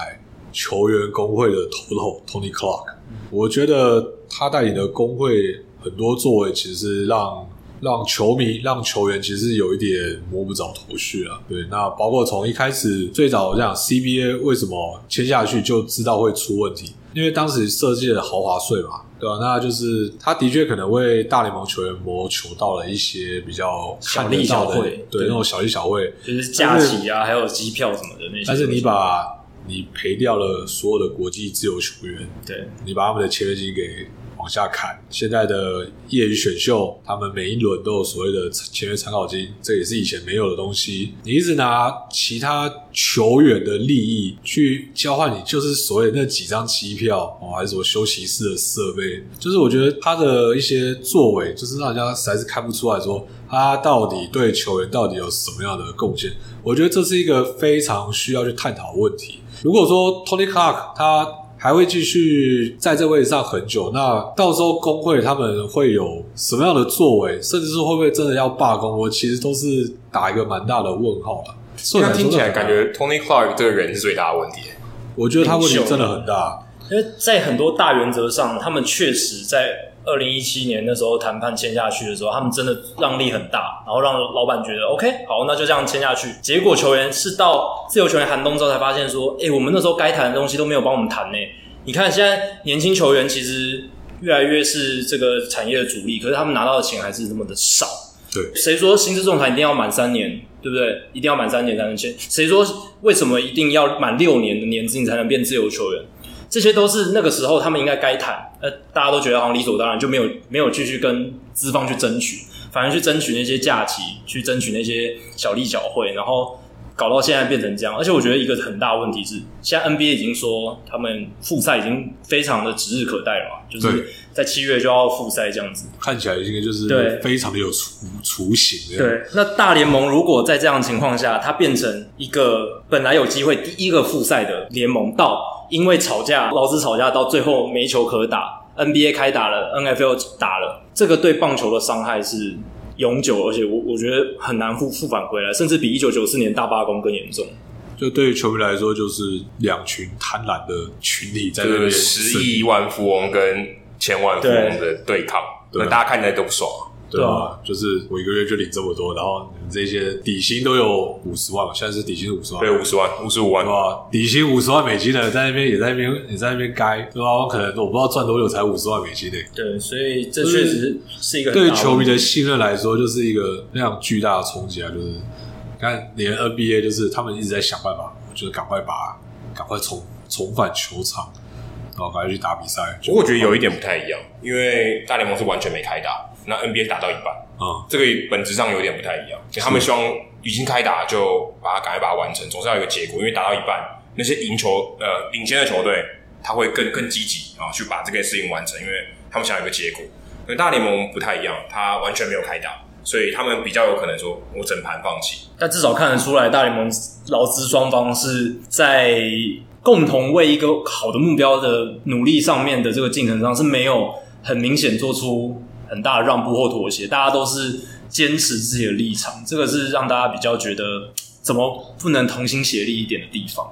球员工会的头头 Tony Clark，我觉得他带领的工会很多作为，其实是让让球迷、让球员其实有一点摸不着头绪啊。对，那包括从一开始最早这样 CBA 为什么签下去就知道会出问题，因为当时设计了豪华税嘛。对吧、啊？那就是他的确可能为大联盟球员谋求到了一些比较小利小惠，对，对那种小利小惠，就是假期啊，还有机票什么的那些。但是你把你赔掉了所有的国际自由球员，对，你把他们的签约金给。往下砍，现在的业余选秀，他们每一轮都有所谓的签约参考金，这也是以前没有的东西。你一直拿其他球员的利益去交换，你就是所谓那几张机票哦，还是什么休息室的设备，就是我觉得他的一些作为，就是让人家实在是看不出来说他到底对球员到底有什么样的贡献。我觉得这是一个非常需要去探讨的问题。如果说 Tony Clark 他。还会继续在这位置上很久，那到时候工会他们会有什么样的作为，甚至是会不会真的要罢工？我其实都是打一个蛮大的问号的。虽然听起来感觉 Tony Clark 这个人是最大的问题，我觉得他问题真的很大，因为在很多大原则上，他们确实在。二零一七年那时候谈判签下去的时候，他们真的让利很大，然后让老板觉得 OK，好，那就这样签下去。结果球员是到自由球员寒冬之后才发现说，诶，我们那时候该谈的东西都没有帮我们谈呢。你看现在年轻球员其实越来越是这个产业的主力，可是他们拿到的钱还是那么的少。对，谁说薪资仲裁一定要满三年，对不对？一定要满三年才能签？谁说为什么一定要满六年的年资你才能变自由球员？这些都是那个时候他们应该该谈，呃，大家都觉得好像理所当然，就没有没有继续跟资方去争取，反而去争取那些假期，去争取那些小利小惠，然后搞到现在变成这样。而且我觉得一个很大的问题是，现在 NBA 已经说他们复赛已经非常的指日可待了嘛，就是在七月就要复赛这样子，看起来应该就是对非常的有雏雏形。对，那大联盟如果在这样的情况下，它变成一个本来有机会第一个复赛的联盟到。因为吵架，劳资吵架到最后没球可打，NBA 开打了，NFL 打了，这个对棒球的伤害是永久，而且我我觉得很难复复返回来，甚至比一九九四年大罢工更严重。就对于球迷来说，就是两群贪婪的群体在那边十亿万富翁跟千万富翁的对抗，那大家看起来都不爽。对啊，就是我一个月就领这么多，然后你们这些底薪都有五十万嘛，现在是底薪五十万，对，五十万，五十五万，对吧？底薪五十万美金的在那边也在那边也在那边该，对吧？我可能我不知道赚多久才五十万美金的。对，所以这确实是一个对球迷的信任来说，就是一个非常巨大的冲击啊！就是你看，连 NBA 就是他们一直在想办法，就是赶快把赶快重重返球场，然后赶快去打比赛。不过我觉得有一点不太一样，因为大联盟是完全没开打。那 NBA 打到一半，啊、嗯，这个本质上有点不太一样。他们希望已经开打就把它赶快把它完成，总是要有一个结果。因为打到一半，那些赢球呃领先的球队，他会更更积极啊去把这个事情完成，因为他们想有一个结果。跟大联盟不太一样，他完全没有开打，所以他们比较有可能说我整盘放弃。但至少看得出来，大联盟劳资双方是在共同为一个好的目标的努力上面的这个进程上是没有很明显做出。很大的让步或妥协，大家都是坚持自己的立场，这个是让大家比较觉得怎么不能同心协力一点的地方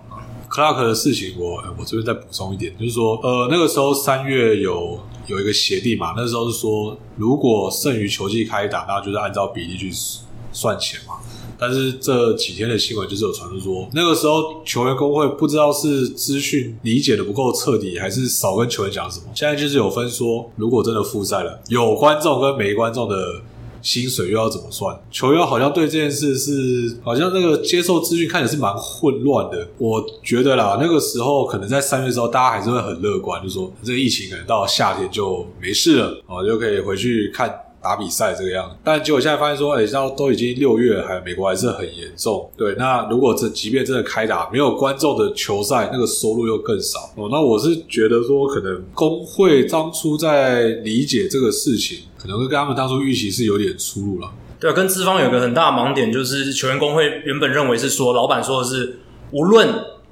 Clark 的事情我，我我这边再补充一点，就是说，呃，那个时候三月有有一个协定嘛，那时候是说，如果剩余球季开打，那就是按照比例去算钱嘛。但是这几天的新闻就是有传出说，那个时候球员工会不知道是资讯理解的不够彻底，还是少跟球员讲什么。现在就是有分说，如果真的复赛了，有观众跟没观众的薪水又要怎么算？球员好像对这件事是好像那个接受资讯看起来是蛮混乱的。我觉得啦，那个时候可能在三月的时候，大家还是会很乐观，就说这个疫情可能到夏天就没事了，哦，就可以回去看。打比赛这个样子，但结果现在发现说，哎、欸，到都已经六月，还美国还是很严重。对，那如果这即便真的开打，没有观众的球赛，那个收入又更少。哦，那我是觉得说，可能工会当初在理解这个事情，可能会跟他们当初预期是有点出入了。对，跟资方有个很大的盲点，就是球员工会原本认为是说，老板说的是，无论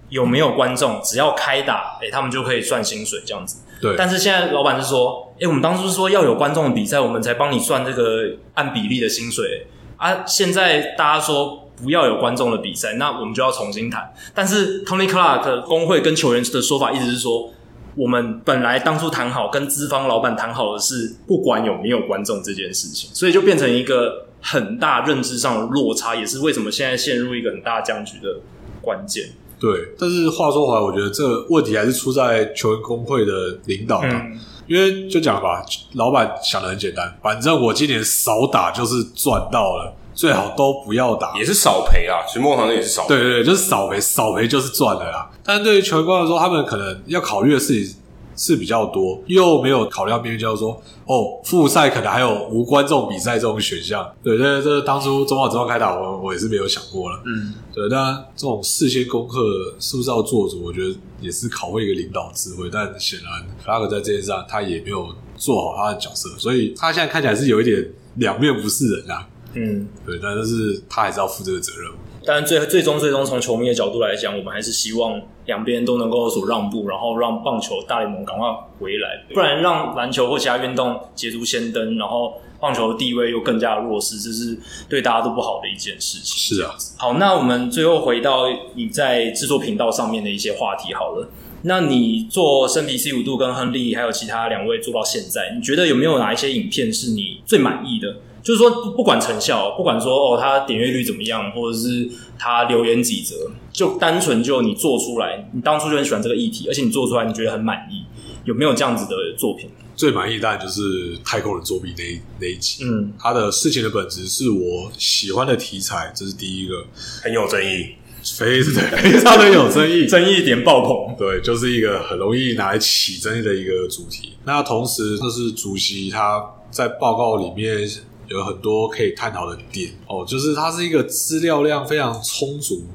有没有观众，只要开打，哎、欸，他们就可以算薪水这样子。对，但是现在老板是说，诶，我们当初是说要有观众的比赛，我们才帮你算这个按比例的薪水啊。现在大家说不要有观众的比赛，那我们就要重新谈。但是 Tony Clark 工会跟球员的说法一直是说，我们本来当初谈好跟资方老板谈好的是，不管有没有观众这件事情，所以就变成一个很大认知上的落差，也是为什么现在陷入一个很大僵局的关键。对，但是话说回来，我觉得这个问题还是出在球员工会的领导吧。嗯因为就讲吧，老板想的很简单，反正我今年少打就是赚到了，最好都不要打，也是少赔啊。其实莫行也是少赔，对对对，就是少赔，少赔就是赚了啦。但是对于球员来说，他们可能要考虑的事情。是比较多，又没有考虑到边边叫做说，哦，复赛可能还有无观众比赛这种选项。对，这这当初中华职棒开打，我我也是没有想过了。嗯，对，但这种事先功课是不是要做足？我觉得也是考验一个领导智慧。但显然，弗拉格在这件事上他也没有做好他的角色，所以他现在看起来是有一点两面不是人啊。嗯，对，但是他还是要负这个责任。但最最终最终从球迷的角度来讲，我们还是希望两边都能够有所让步，然后让棒球大联盟赶快回来，不然让篮球或其他运动捷足先登，然后棒球的地位又更加弱势，这是对大家都不好的一件事情。是啊，好，那我们最后回到你在制作频道上面的一些话题好了。那你做生皮 C 五度跟亨利还有其他两位做到现在，你觉得有没有哪一些影片是你最满意的？就是说，不管成效，不管说哦，他点阅率怎么样，或者是他留言几折，就单纯就你做出来，你当初就很喜欢这个议题，而且你做出来你觉得很满意，有没有这样子的作品？最满意当然就是太空人作弊那一那一集。嗯，他的事情的本质是我喜欢的题材，这是第一个，很有争议，非常非常的有争议，争议点爆棚。对，就是一个很容易拿来起争议的一个主题。那同时，这是主席他在报告里面。有很多可以探讨的点哦，就是它是一个资料量非常充足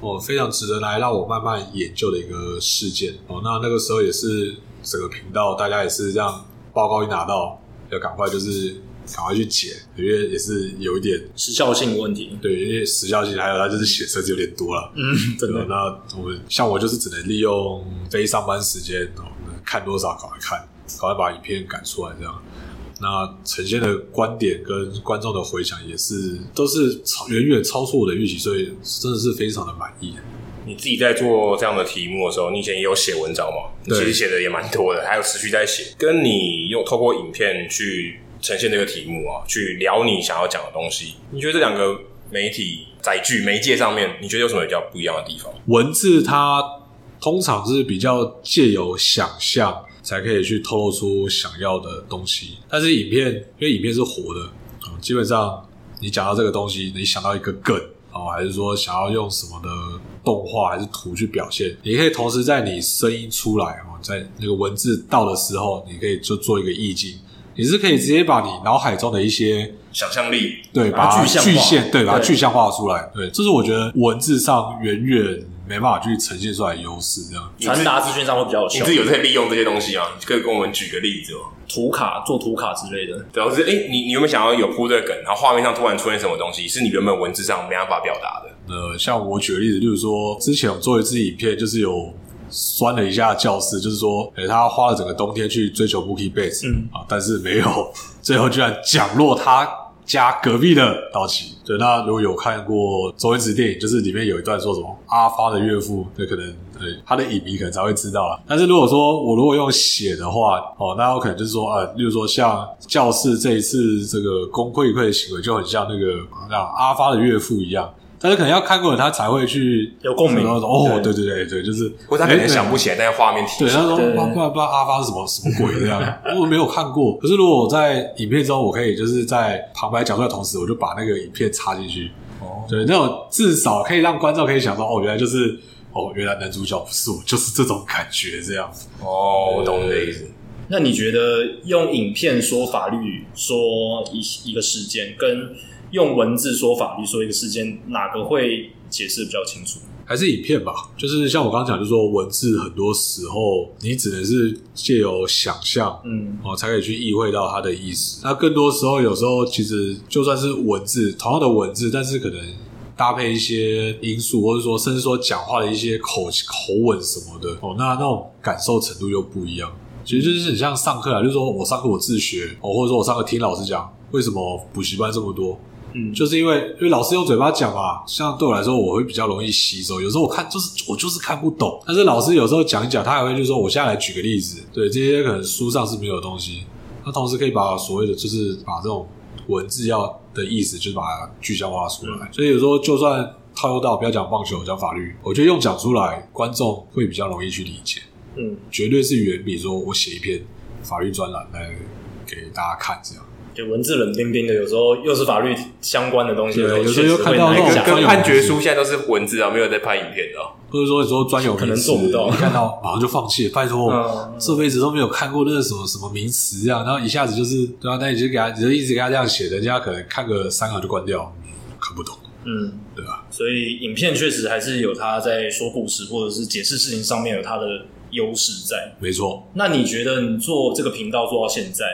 哦，非常值得来让我慢慢研究的一个事件哦。那那个时候也是整个频道大家也是这样，报告一拿到要赶快就是赶快去剪，因为也是有一点时效性的问题。对，因为时效性还有它就是写车子有点多了，嗯，真的。那我们像我就是只能利用非上班时间哦，看多少赶快看，赶快把影片赶出来这样。那呈现的观点跟观众的回响也是都是超远远超出我的预期，所以真的是非常的满意。你自己在做这样的题目的时候，你以前也有写文章吗？你其实写的也蛮多的，还有持续在写。跟你用透过影片去呈现这个题目啊，去聊你想要讲的东西，你觉得这两个媒体载具媒介上面，你觉得有什么比较不一样的地方？文字它通常是比较借由想象。才可以去透露出想要的东西，但是影片，因为影片是活的，基本上你讲到这个东西，你想到一个梗啊，还是说想要用什么的动画还是图去表现，你可以同时在你声音出来哦，在那个文字到的时候，你可以就做一个意境，你是可以直接把你脑海中的一些想象力，对，把它具现，对，把它具象化出来，对，这是我觉得文字上远远。没办法去呈现出来优势，这样传达资讯上会比较有效。你自己有在利用这些东西啊？你？可以跟我们举个例子哦，图卡做图卡之类的。主要是哎，你你有没有想要有铺这个梗，然后画面上突然出现什么东西，是你原本文字上没办法表达的？呃，像我举个例子，就是说之前我做一支影片，就是有酸了一下教室，就是说，哎，他花了整个冬天去追求 Mookie Betts，嗯啊，但是没有，最后居然奖落他。加隔壁的道奇，对，那如果有看过周星驰电影，就是里面有一段说什么阿发的岳父，那可能对他的影迷可能才会知道啦。但是如果说我如果用写的话，哦，那我可能就是说，啊，例如说像教室这一次这个功亏一篑的行为，就很像那个像阿发的岳父一样。但是可能要看过了，他才会去有共鸣。哦，对对对对，就是，或者他可能想不起来那个画面体。对，他说不知道不知道阿发是什么什么鬼这样，我没有看过。可是如果我在影片中，我可以就是在旁白讲出来的同时，我就把那个影片插进去。哦，对，那种至少可以让观众可以想到，哦，原来就是哦，原来男主角不是我，就是这种感觉这样。哦，我懂你的意思。那你觉得用影片说法律，说一一个事件跟？用文字说法律说一个事件，哪个会解释比较清楚？还是影片吧？就是像我刚刚讲，就是说文字很多时候你只能是借由想象，嗯，哦，才可以去意会到它的意思。那更多时候，有时候其实就算是文字，同样的文字，但是可能搭配一些因素，或者说甚至说讲话的一些口口吻什么的，哦，那那种感受程度又不一样。其实就是很像上课啊，就是说我上课我自学，哦，或者说我上课听老师讲，为什么补习班这么多？嗯，就是因为因为老师用嘴巴讲嘛，像对我来说，我会比较容易吸收。有时候我看就是我就是看不懂，但是老师有时候讲一讲，他还会就说，我现在来举个例子，对，这些可能书上是没有的东西，那同时可以把所谓的就是把这种文字要的意思，就是把它具象化出来。嗯、所以有时候就算套用到不要讲棒球，讲法律，我觉得用讲出来，观众会比较容易去理解。嗯，绝对是远比说我写一篇法律专栏来给大家看这样。就文字冷冰冰的，有时候又是法律相关的东西，对，有时候又看到那个跟判决书现在都是文字啊，没有在拍影片的，或者说你说专有名词可能做不到，你看到 马上就放弃，拜托，这辈子都没有看过那个什么什么名词这样，然后一下子就是对啊，那你就给他，你就一直给他这样写，人家可能看个三行就关掉，看不懂，嗯，对吧？所以影片确实还是有他在说故事或者是解释事情上面有他的优势在，没错。那你觉得你做这个频道做到现在？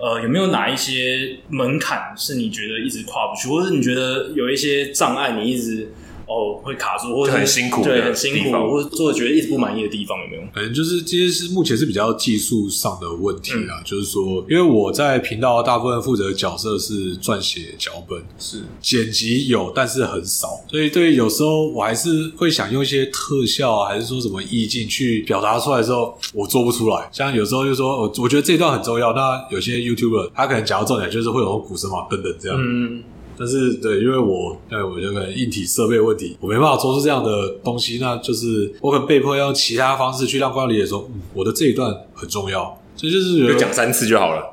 呃，有没有哪一些门槛是你觉得一直跨不去，或者你觉得有一些障碍你一直？哦，会卡住，或者很辛苦，对，很辛苦，或者做觉得一直不满意的地方有没有？反正就是这些是目前是比较技术上的问题啊，嗯、就是说，因为我在频道大部分负责的角色是撰写脚本，是剪辑有，但是很少，所以对于有时候我还是会想用一些特效啊，还是说什么意境去表达出来的时候，我做不出来。像有时候就说，我我觉得这一段很重要，那有些 YouTuber 他可能讲到重点，就是会有鼓声嘛，等等这样。嗯。但是，对，因为我，对我这个硬体设备问题，我没办法做出这样的东西，那就是我可能被迫要用其他方式去让观众理解说，嗯，我的这一段很重要，所以就是就讲三次就好了，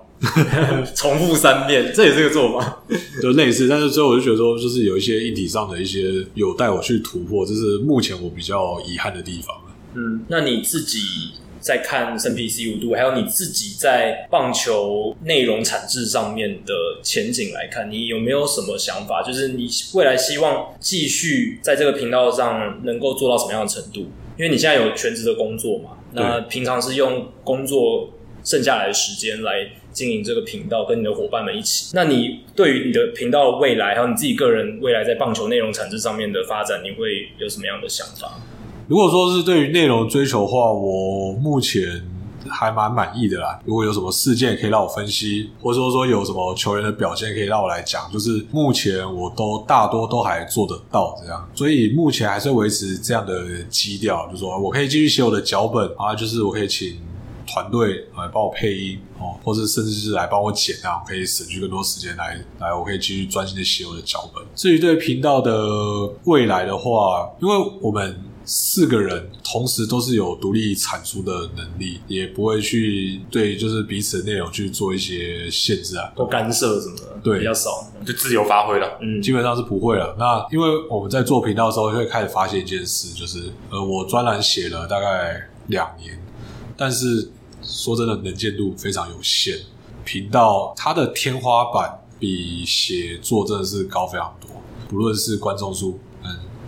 重复三遍，这也是个做法，就类似。但是最后我就觉得说，就是有一些硬体上的一些有待我去突破，这是目前我比较遗憾的地方。嗯，那你自己？在看生皮 C 五度，还有你自己在棒球内容产制上面的前景来看，你有没有什么想法？就是你未来希望继续在这个频道上能够做到什么样的程度？因为你现在有全职的工作嘛，那平常是用工作剩下来的时间来经营这个频道，跟你的伙伴们一起。那你对于你的频道的未来，还有你自己个人未来在棒球内容产制上面的发展，你会有什么样的想法？如果说是对于内容追求的话，我目前还蛮满意的啦。如果有什么事件可以让我分析，或者说说有什么球员的表现可以让我来讲，就是目前我都大多都还做得到这样。所以目前还是维持这样的基调，就是说我可以继续写我的脚本啊，就是我可以请团队来帮我配音哦，或者甚至是来帮我剪啊，我可以省去更多时间来来，我可以继续专心的写我的脚本。至于对频道的未来的话，因为我们。四个人同时都是有独立产出的能力，也不会去对就是彼此的内容去做一些限制啊，都干涉什么的，对，比较少，就自由发挥了。嗯，基本上是不会了。那因为我们在做频道的时候，会开始发现一件事，就是呃，我专栏写了大概两年，但是说真的，能见度非常有限。频道它的天花板比写作真的是高非常多，不论是观众数。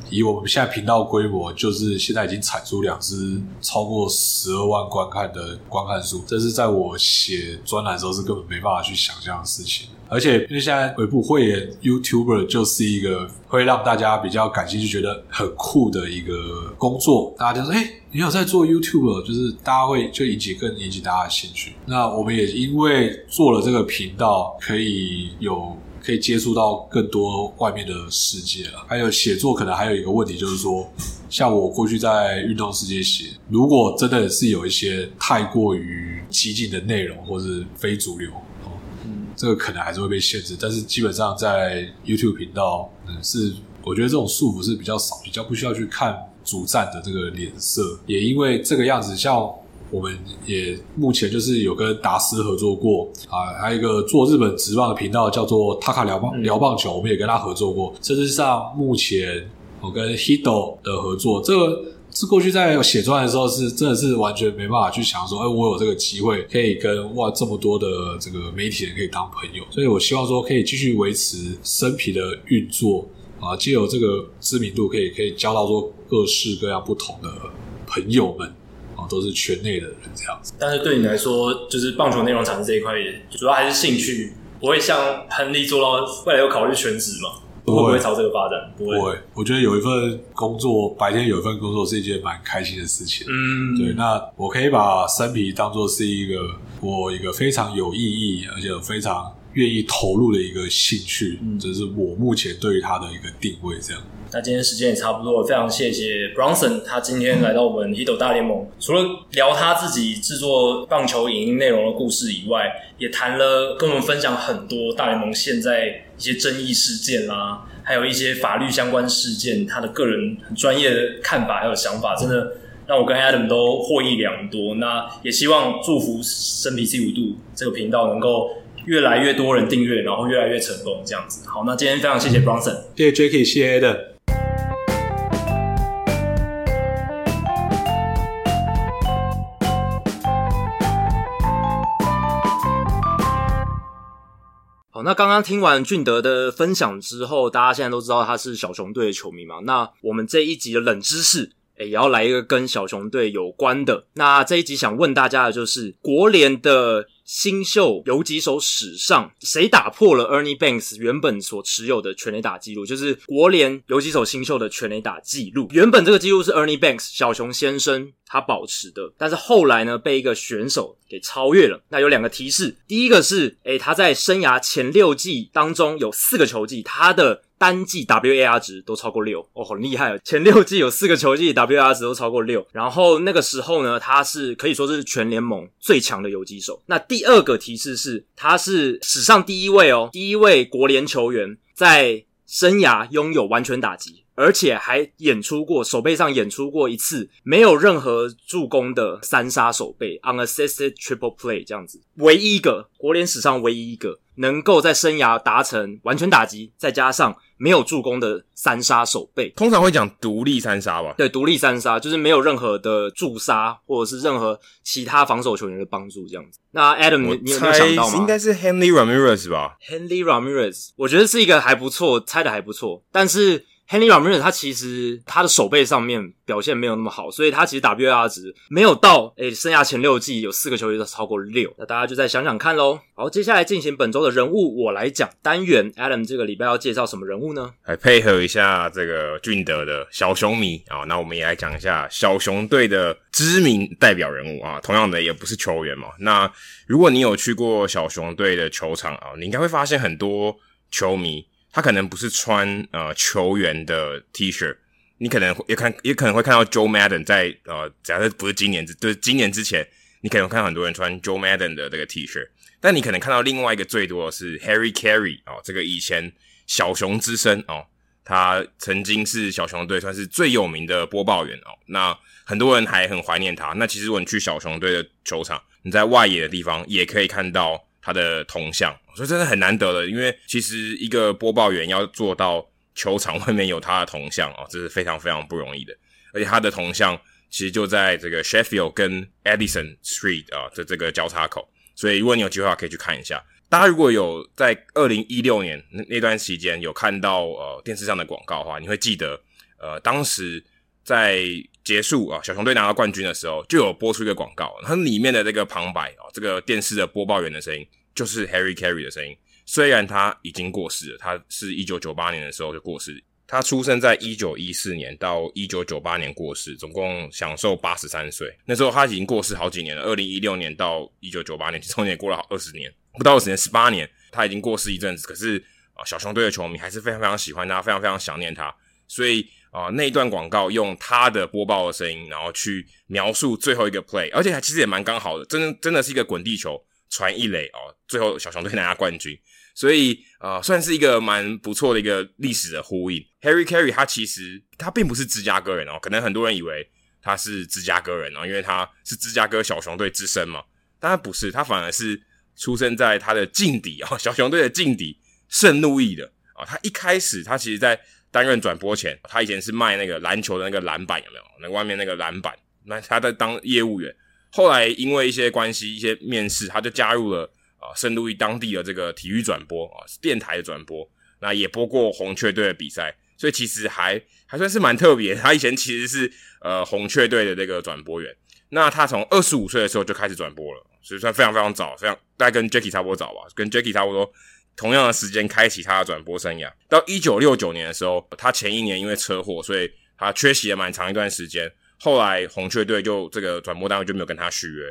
以我们现在频道规模，就是现在已经产出两支超过十二万观看的观看数，这是在我写专栏的时候是根本没办法去想象的事情。而且因为现在尾部会员 YouTuber 就是一个会让大家比较感兴趣、觉得很酷的一个工作，大家就说：“哎，你有在做 YouTuber？” 就是大家会就引起更引起大家的兴趣。那我们也因为做了这个频道，可以有。可以接触到更多外面的世界了。还有写作，可能还有一个问题，就是说，像我过去在运动世界写，如果真的是有一些太过于激进的内容，或是非主流，哦，嗯，这个可能还是会被限制。但是基本上在 YouTube 频道，嗯，是我觉得这种束缚是比较少，比较不需要去看主战的这个脸色。也因为这个样子，像。我们也目前就是有跟达斯合作过啊，还有一个做日本职棒的频道叫做塔卡聊棒聊棒球，我们也跟他合作过。甚至上目前我跟 Hito 的合作，这个是过去在写专栏的时候是真的是完全没办法去想说，哎，我有这个机会可以跟哇这么多的这个媒体人可以当朋友，所以我希望说可以继续维持生皮的运作啊，借由这个知名度可以可以交到说各式各样不同的朋友们。都是圈内的人这样子，但是对你来说，就是棒球内容产生这一块，主要还是兴趣，不会像亨利做到未来有考虑全职嘛？不会不会朝这个发展？不会，不会。我觉得有一份工作，白天有一份工作是一件蛮开心的事情。嗯，对。那我可以把生皮当做是一个我一个非常有意义，而且非常愿意投入的一个兴趣，嗯，这是我目前对于他的一个定位。这样，那今天时间也差不多了，非常谢谢 Bronson，他今天来到我们 Hito 大联盟，除了聊他自己制作棒球影音内容的故事以外，也谈了跟我们分享很多大联盟现在一些争议事件啦，还有一些法律相关事件，他的个人很专业的看法还有想法，真的让我跟 Adam 都获益良多。那也希望祝福生皮 C 五度这个频道能够。越来越多人订阅，然后越来越成功，这样子。好，那今天非常谢谢 Bronson，谢谢 Jacky，谢谢的。那刚刚听完俊德的分享之后，大家现在都知道他是小熊队的球迷嘛？那我们这一集的冷知识，诶也要来一个跟小熊队有关的。那这一集想问大家的就是国联的。新秀游击手史上，谁打破了 Ernie Banks 原本所持有的全垒打记录？就是国联游击手新秀的全垒打记录。原本这个记录是 Ernie Banks 小熊先生他保持的，但是后来呢，被一个选手给超越了。那有两个提示，第一个是，诶，他在生涯前六季当中有四个球季，他的。单季 WAR 值都超过六哦，很厉害哦！前六季有四个球季 WAR 值都超过六，然后那个时候呢，他是可以说是全联盟最强的游击手。那第二个提示是，他是史上第一位哦，第一位国联球员在生涯拥有完全打击。而且还演出过手背上演出过一次没有任何助攻的三杀手背，unassisted triple play 这样子，唯一一个国联史上唯一一个能够在生涯达成完全打击，再加上没有助攻的三杀手背。通常会讲独立三杀吧？对，独立三杀就是没有任何的助杀或者是任何其他防守球员的帮助这样子。那 Adam，你你有没有想到吗？应该是 Hanley Ramirez 吧？Hanley Ramirez，我觉得是一个还不错，猜的还不错，但是。Hanley Ramirez 他其实他的手背上面表现没有那么好，所以他其实 WAR 值没有到诶，生涯前六季有四个球员都超过六，那大家就再想想看喽。好，接下来进行本周的人物我来讲单元，Adam 这个礼拜要介绍什么人物呢？来配合一下这个俊德的小熊迷啊，那我们也来讲一下小熊队的知名代表人物啊，同样的也不是球员嘛。那如果你有去过小熊队的球场啊，你应该会发现很多球迷。他可能不是穿呃球员的 T 恤，你可能也看也可能会看到 Joe Madden 在呃，假设不是今年之，就是今年之前，你可能看到很多人穿 Joe Madden 的这个 T 恤，但你可能看到另外一个最多的是 Harry Carey 哦，这个以前小熊之声哦，他曾经是小熊队算是最有名的播报员哦，那很多人还很怀念他。那其实如果你去小熊队的球场，你在外野的地方也可以看到。他的铜像，所以真的很难得的，因为其实一个播报员要做到球场外面有他的铜像啊，这是非常非常不容易的。而且他的铜像其实就在这个 Sheffield 跟 Edison Street 啊的这个交叉口，所以如果你有机会的话，可以去看一下。大家如果有在二零一六年那那段期间有看到呃电视上的广告的话，你会记得呃当时在结束啊小熊队拿到冠军的时候，就有播出一个广告，它里面的这个旁白啊，这个电视的播报员的声音。就是 Harry Carey 的声音，虽然他已经过世了，他是一九九八年的时候就过世。他出生在一九一四年到一九九八年过世，总共享受八十三岁。那时候他已经过世好几年了，二零一六年到一九九八年，中间也过了好二十年，不到二十年，十八年，他已经过世一阵子。可是啊，小熊队的球迷还是非常非常喜欢他，非常非常想念他。所以啊，那一段广告用他的播报的声音，然后去描述最后一个 play，而且还其实也蛮刚好的，真的真的是一个滚地球。传一垒哦，最后小熊队拿下冠军，所以呃，算是一个蛮不错的一个历史的呼应。Harry Caray 他其实他并不是芝加哥人哦，可能很多人以为他是芝加哥人哦，因为他是芝加哥小熊队之身嘛，但他不是，他反而是出生在他的劲敌哦，小熊队的劲敌圣路易的啊、哦。他一开始他其实在担任转播前，他以前是卖那个篮球的那个篮板有没有？那外面那个篮板，那他在当业务员。后来因为一些关系、一些面试，他就加入了啊圣路易当地的这个体育转播啊，电台的转播，那也播过红雀队的比赛，所以其实还还算是蛮特别。他以前其实是呃红雀队的这个转播员，那他从二十五岁的时候就开始转播了，所以算非常非常早，非常大概跟 Jackie 差不多早吧，跟 Jackie 差不多同样的时间开启他的转播生涯。到一九六九年的时候，他前一年因为车祸，所以他缺席了蛮长一段时间。后来红雀队就这个转播单位就没有跟他续约，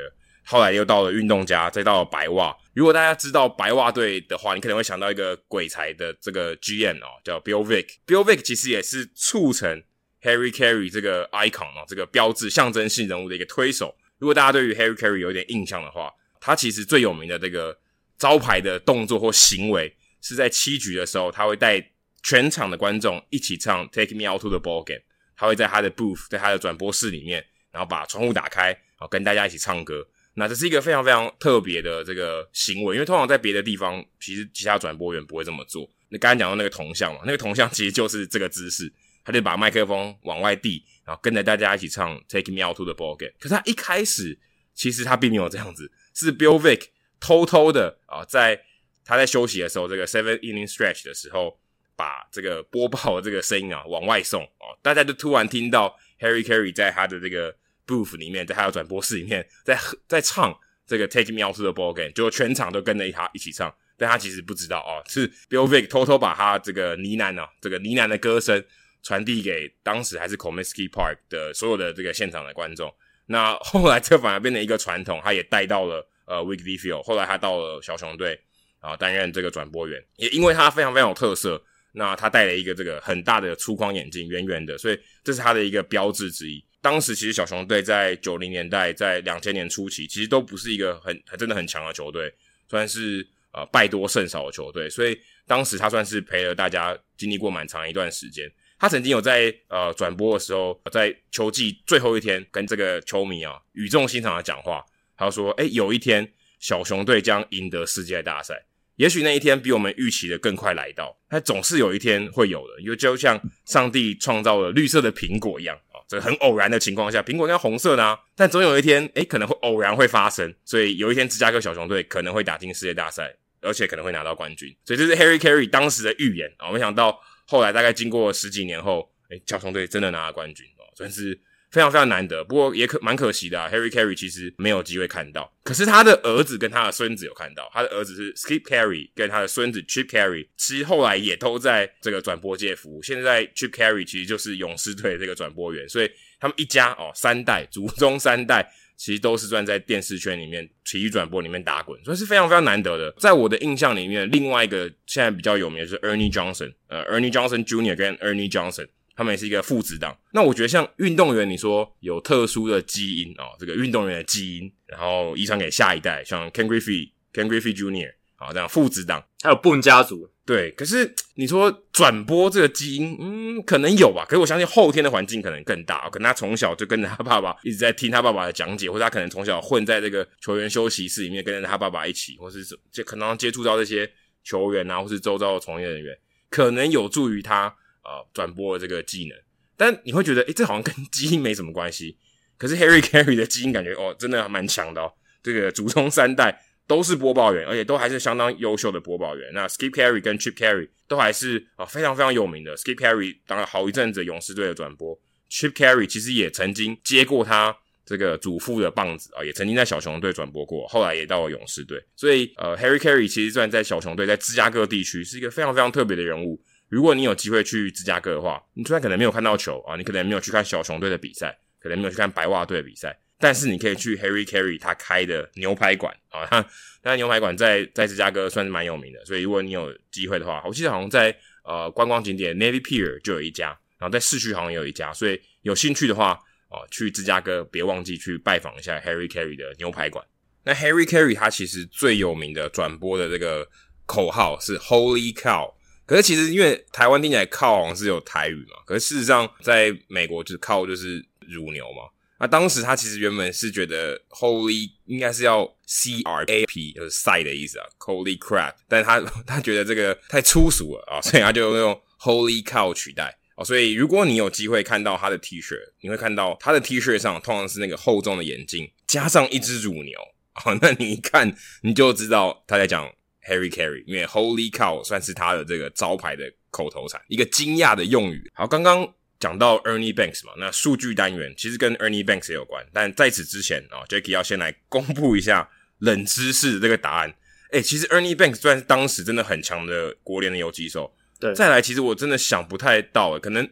后来又到了运动家，再到了白袜。如果大家知道白袜队的话，你可能会想到一个鬼才的这个 GM 哦，叫 Bill Vick。Bill Vick 其实也是促成 Harry Carey 这个 icon 哦，这个标志象征性人物的一个推手。如果大家对于 Harry Carey 有点印象的话，他其实最有名的这个招牌的动作或行为，是在七局的时候，他会带全场的观众一起唱 Take Me Out to the Ball Game。他会在他的 booth，在他的转播室里面，然后把窗户打开，然后跟大家一起唱歌。那这是一个非常非常特别的这个行为，因为通常在别的地方，其实其他转播员不会这么做。你刚才讲到那个铜像嘛，那个铜像其实就是这个姿势，他就把麦克风往外递，然后跟着大家一起唱 Take Me Out to the Ball Game。可是他一开始其实他并没有这样子，是 Bill Vick 偷偷的啊，在他在休息的时候，这个 seven inning stretch 的时候，把这个播报的这个声音啊往外送哦，大家就突然听到 Harry Carey 在他的这个。booth 里面，在他的转播室里面，在在唱这个 Take Me Out to the Ball Game，就全场都跟着他一起唱，但他其实不知道哦，是 Bill Vick 偷偷把他这个呢喃啊，这个呢喃的歌声传递给当时还是 Comiskey Park 的所有的这个现场的观众。那后来这反而变成一个传统，他也带到了呃 Wrigley Field，后来他到了小熊队啊担任这个转播员，也因为他非常非常有特色，那他戴了一个这个很大的粗框眼镜，圆圆的，所以这是他的一个标志之一。当时其实小熊队在九零年代，在两千年初期，其实都不是一个很还真的很强的球队，算是呃败多胜少的球队，所以当时他算是陪了大家经历过蛮长一段时间。他曾经有在呃转播的时候，在球季最后一天跟这个球迷啊语重心长的讲话，他说：“诶，有一天小熊队将赢得世界大赛，也许那一天比我们预期的更快来到，它总是有一天会有的，因为就像上帝创造了绿色的苹果一样啊。”这很偶然的情况下，苹果应该红色的啊，但总有一天，诶，可能会偶然会发生，所以有一天芝加哥小熊队可能会打进世界大赛，而且可能会拿到冠军，所以这是 Harry Carey 当时的预言啊。没想到后来大概经过十几年后，诶，小熊队真的拿了冠军哦，算是。非常非常难得，不过也可蛮可惜的啊。Harry Carey 其实没有机会看到，可是他的儿子跟他的孙子有看到。他的儿子是 Skip Carey，跟他的孙子 Chip Carey，其实后来也都在这个转播界服务。现在 Chip Carey 其实就是勇士队这个转播员，所以他们一家哦三代祖宗三代，其实都是算在电视圈里面体育转播里面打滚，所以是非常非常难得的。在我的印象里面，另外一个现在比较有名的是 Ernie Johnson，呃，Ernie Johnson Jr. 跟 Ernie Johnson。他们也是一个父子档。那我觉得像运动员，你说有特殊的基因哦，这个运动员的基因，然后遗传给下一代，像 Ken Griffey、Ken Griffey Jr. 啊这样父子档，还有布恩家族。对，可是你说转播这个基因，嗯，可能有吧。可是我相信后天的环境可能更大，可能他从小就跟着他爸爸一直在听他爸爸的讲解，或者他可能从小混在这个球员休息室里面，跟着他爸爸一起，或是就可能接触到这些球员啊，或是周遭的从业人员，可能有助于他。啊，转播的这个技能，但你会觉得，诶，这好像跟 基因没什么关系。可是 Harry Carey 的基因感觉，哦，真的蛮强的哦。这个祖宗三代都是播报员，而且都还是相当优秀的播报员。那 Skip Carey 跟 Chip Carey 都还是啊非常非常有名的。Skip Carey 当了好一阵子勇士队的转播，Chip Carey 其实也曾经接过他这个祖父的棒子啊，也曾经在小熊队转播过，后来也到了勇士队。所以，呃，Harry Carey 其实虽然在小熊队，在芝加哥地区是一个非常非常特别的人物。如果你有机会去芝加哥的话，你虽然可能没有看到球啊，你可能没有去看小熊队的比赛，可能没有去看白袜队的比赛，但是你可以去 Harry Carey 他开的牛排馆啊，他那牛排馆在在芝加哥算是蛮有名的，所以如果你有机会的话，我记得好像在呃观光景点 Navy Pier 就有一家，然后在市区好像也有一家，所以有兴趣的话啊，去芝加哥别忘记去拜访一下 Harry Carey 的牛排馆。那 Harry Carey 他其实最有名的转播的这个口号是 Holy Cow。可是其实因为台湾听起来“靠”好像是有台语嘛，可是事实上在美国就是“靠”就是乳牛嘛。那当时他其实原本是觉得 “holy” 应该是要 “c r a p”，就是“赛”的意思啊，“holy crap”。但他 他觉得这个太粗俗了啊，所以他就用 “holy cow” 取代啊。所以如果你有机会看到他的 T 恤，你会看到他的 T 恤上通常是那个厚重的眼镜，加上一只乳牛啊，那你一看你就知道他在讲。Harry Carey，因为 Holy Cow 算是他的这个招牌的口头禅，一个惊讶的用语。好，刚刚讲到 Ernie Banks 嘛，那数据单元其实跟 Ernie Banks 也有关，但在此之前啊，Jackie 要先来公布一下冷知识的这个答案。诶，其实 Ernie Banks 算是当时真的很强的国联的游击手。对，再来，其实我真的想不太到，可能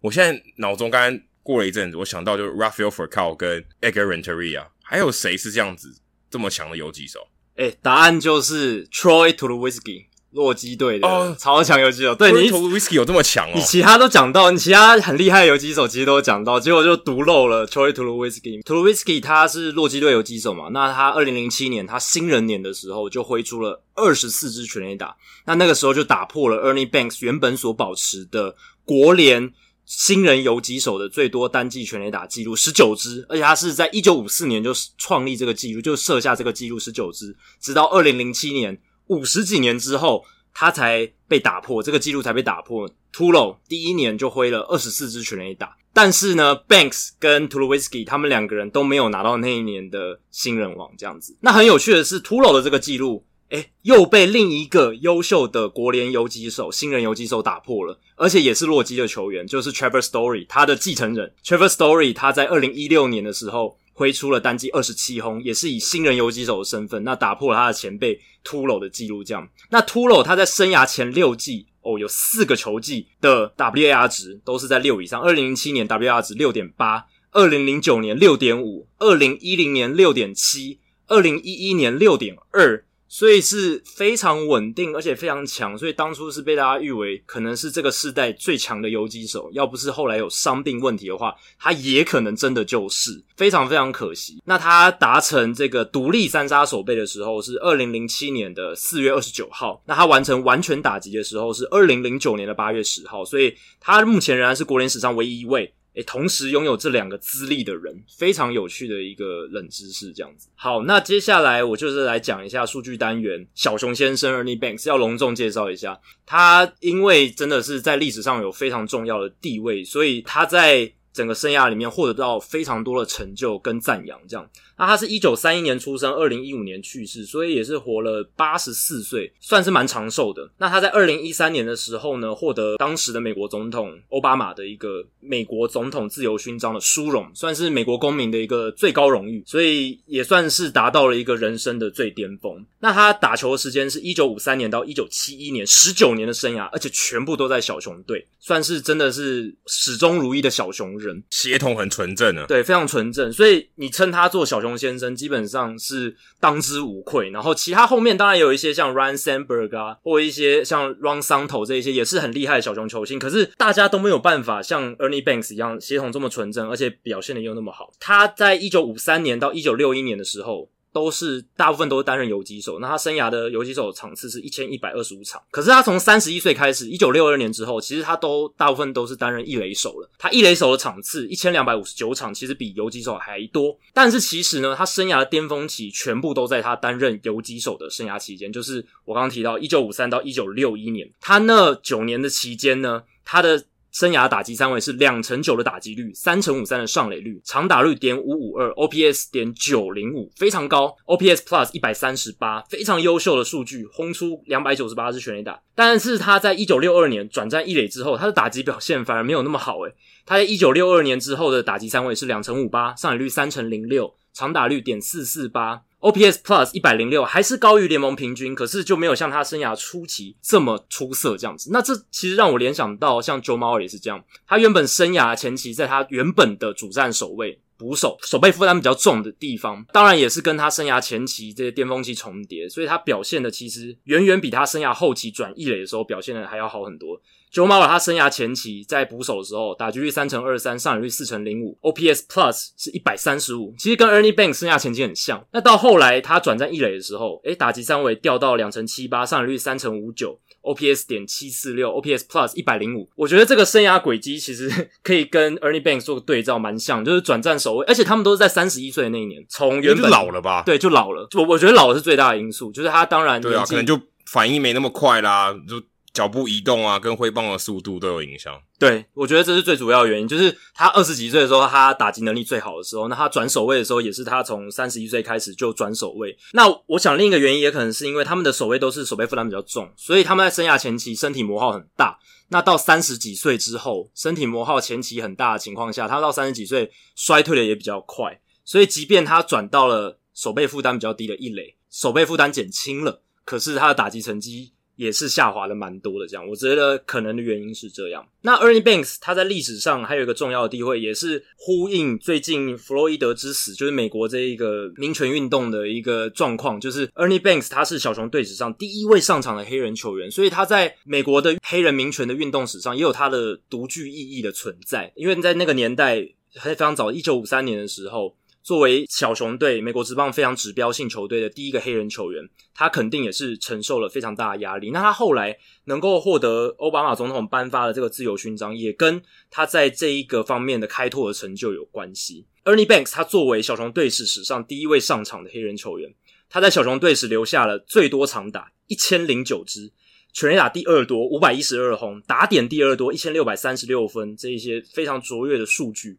我现在脑中刚刚过了一阵子，我想到就是 Rafael Furcal 跟 Edgar Renteria，还有谁是这样子？这么强的游击手？哎、欸，答案就是 Troy Tulowitzky，。洛基队的、oh, 超强游击手，对你 Tulowitzky 有这么强哦？你其他都讲到，你其他很厉害的游击手其实都讲到，结果就独漏了 Troy Tulowitzky。Tulowitzky 他是洛基队游击手嘛？那他二零零七年他新人年的时候就挥出了二十四支全垒打，那那个时候就打破了 Ernie Banks 原本所保持的国联新人游击手的最多单季全垒打记录十九支，而且他是在一九五四年就创立这个记录，就设下这个记录十九支，直到二零零七年。五十几年之后，他才被打破，这个记录才被打破。Tulo 第一年就挥了二十四支全垒打，但是呢，Banks 跟 Tulowitzki 他们两个人都没有拿到那一年的新人王这样子。那很有趣的是，Tulo 的这个记录，诶，又被另一个优秀的国联游击手、新人游击手打破了，而且也是洛基的球员，就是 Trevor Story 他的继承人。Trevor Story 他在二零一六年的时候。挥出了单季二十七轰，也是以新人游击手的身份，那打破了他的前辈 Tulo 的记录。这样，那 Tulo 他在生涯前六季哦，有四个球季的 WAR 值都是在六以上。二零零七年 WAR 值六点八，二零零九年六点五，二零一零年六点七，二零一一年六点二。所以是非常稳定，而且非常强，所以当初是被大家誉为可能是这个世代最强的游击手。要不是后来有伤病问题的话，他也可能真的就是非常非常可惜。那他达成这个独立三杀守备的时候是二零零七年的四月二十九号，那他完成完全打击的时候是二零零九年的八月十号，所以他目前仍然是国联史上唯一一位。诶，同时拥有这两个资历的人，非常有趣的一个冷知识，这样子。好，那接下来我就是来讲一下数据单元。小熊先生 Ernie Banks 要隆重介绍一下，他因为真的是在历史上有非常重要的地位，所以他在整个生涯里面获得到非常多的成就跟赞扬，这样。那他是一九三一年出生，二零一五年去世，所以也是活了八十四岁，算是蛮长寿的。那他在二零一三年的时候呢，获得当时的美国总统奥巴马的一个美国总统自由勋章的殊荣，算是美国公民的一个最高荣誉，所以也算是达到了一个人生的最巅峰。那他打球的时间是一九五三年到一九七一年，十九年的生涯，而且全部都在小熊队，算是真的是始终如一的小熊人，血统很纯正啊，对，非常纯正，所以你称他做小熊。熊先生基本上是当之无愧，然后其他后面当然有一些像 Ryne Sandberg 啊，或一些像 Ron Santo 这一些也是很厉害的小熊球星，可是大家都没有办法像 Ernie Banks 一样协同这么纯正，而且表现的又那么好。他在一九五三年到一九六一年的时候。都是大部分都是担任游击手，那他生涯的游击手场次是一千一百二十五场。可是他从三十一岁开始，一九六二年之后，其实他都大部分都是担任一垒手了。他一垒手的场次一千两百五十九场，其实比游击手还多。但是其实呢，他生涯的巅峰期全部都在他担任游击手的生涯期间，就是我刚刚提到一九五三到一九六一年，他那九年的期间呢，他的。生涯打击三位是两成九的打击率，三成五三的上垒率，长打率点五五二，OPS 点九零五，非常高，OPS Plus 一百三十八，非常优秀的数据，轰出两百九十八支全垒打。但是他在一九六二年转战一垒之后，他的打击表现反而没有那么好诶。他在一九六二年之后的打击三围是两成五八，上垒率三成零六，长打率点四四八。OPS Plus 一百零六还是高于联盟平均，可是就没有像他生涯初期这么出色这样子。那这其实让我联想到像 Joe Mauer 也是这样，他原本生涯前期在他原本的主战守卫捕手，守备负担比较重的地方，当然也是跟他生涯前期这些巅峰期重叠，所以他表现的其实远远比他生涯后期转异垒的时候表现的还要好很多。Joe Mauer 他生涯前期在捕手的时候，打击率三成二三，上垒率四成零五，OPS Plus 是一百三十五，其实跟 Ernie Banks 生涯前期很像。那到后来他转战一垒的时候，诶，打击三围掉到两成七八，上垒率三成五九，OPS 点七四六，OPS Plus 一百零五。我觉得这个生涯轨迹其实可以跟 Ernie Banks 做个对照，蛮像，就是转战守卫，而且他们都是在三十一岁的那一年，从原本老了吧？对，就老了。我我觉得老了是最大的因素，就是他当然对啊，可能就反应没那么快啦，就。脚步移动啊，跟挥棒的速度都有影响。对，我觉得这是最主要的原因，就是他二十几岁的时候，他打击能力最好的时候，那他转守卫的时候，也是他从三十一岁开始就转守卫。那我想另一个原因也可能是因为他们的守卫都是守备负担比较重，所以他们在生涯前期身体磨耗很大。那到三十几岁之后，身体磨耗前期很大的情况下，他到三十几岁衰退的也比较快。所以即便他转到了守备负担比较低的一垒，守备负担减轻了，可是他的打击成绩。也是下滑的蛮多的。这样，我觉得可能的原因是这样。那 Ernie Banks 他在历史上还有一个重要的地位，也是呼应最近弗洛伊德之死，就是美国这一个民权运动的一个状况。就是 Ernie Banks 他是小熊队史上第一位上场的黑人球员，所以他在美国的黑人民权的运动史上也有他的独具意义的存在。因为在那个年代，还非常早，一九五三年的时候。作为小熊队美国职棒非常指标性球队的第一个黑人球员，他肯定也是承受了非常大的压力。那他后来能够获得奥巴马总统颁发的这个自由勋章，也跟他在这一个方面的开拓的成就有关系。Ernie Banks 他作为小熊队史史上第一位上场的黑人球员，他在小熊队史留下了最多长打一千零九支，全垒打第二多五百一十二轰，打点第二多一千六百三十六分，这一些非常卓越的数据。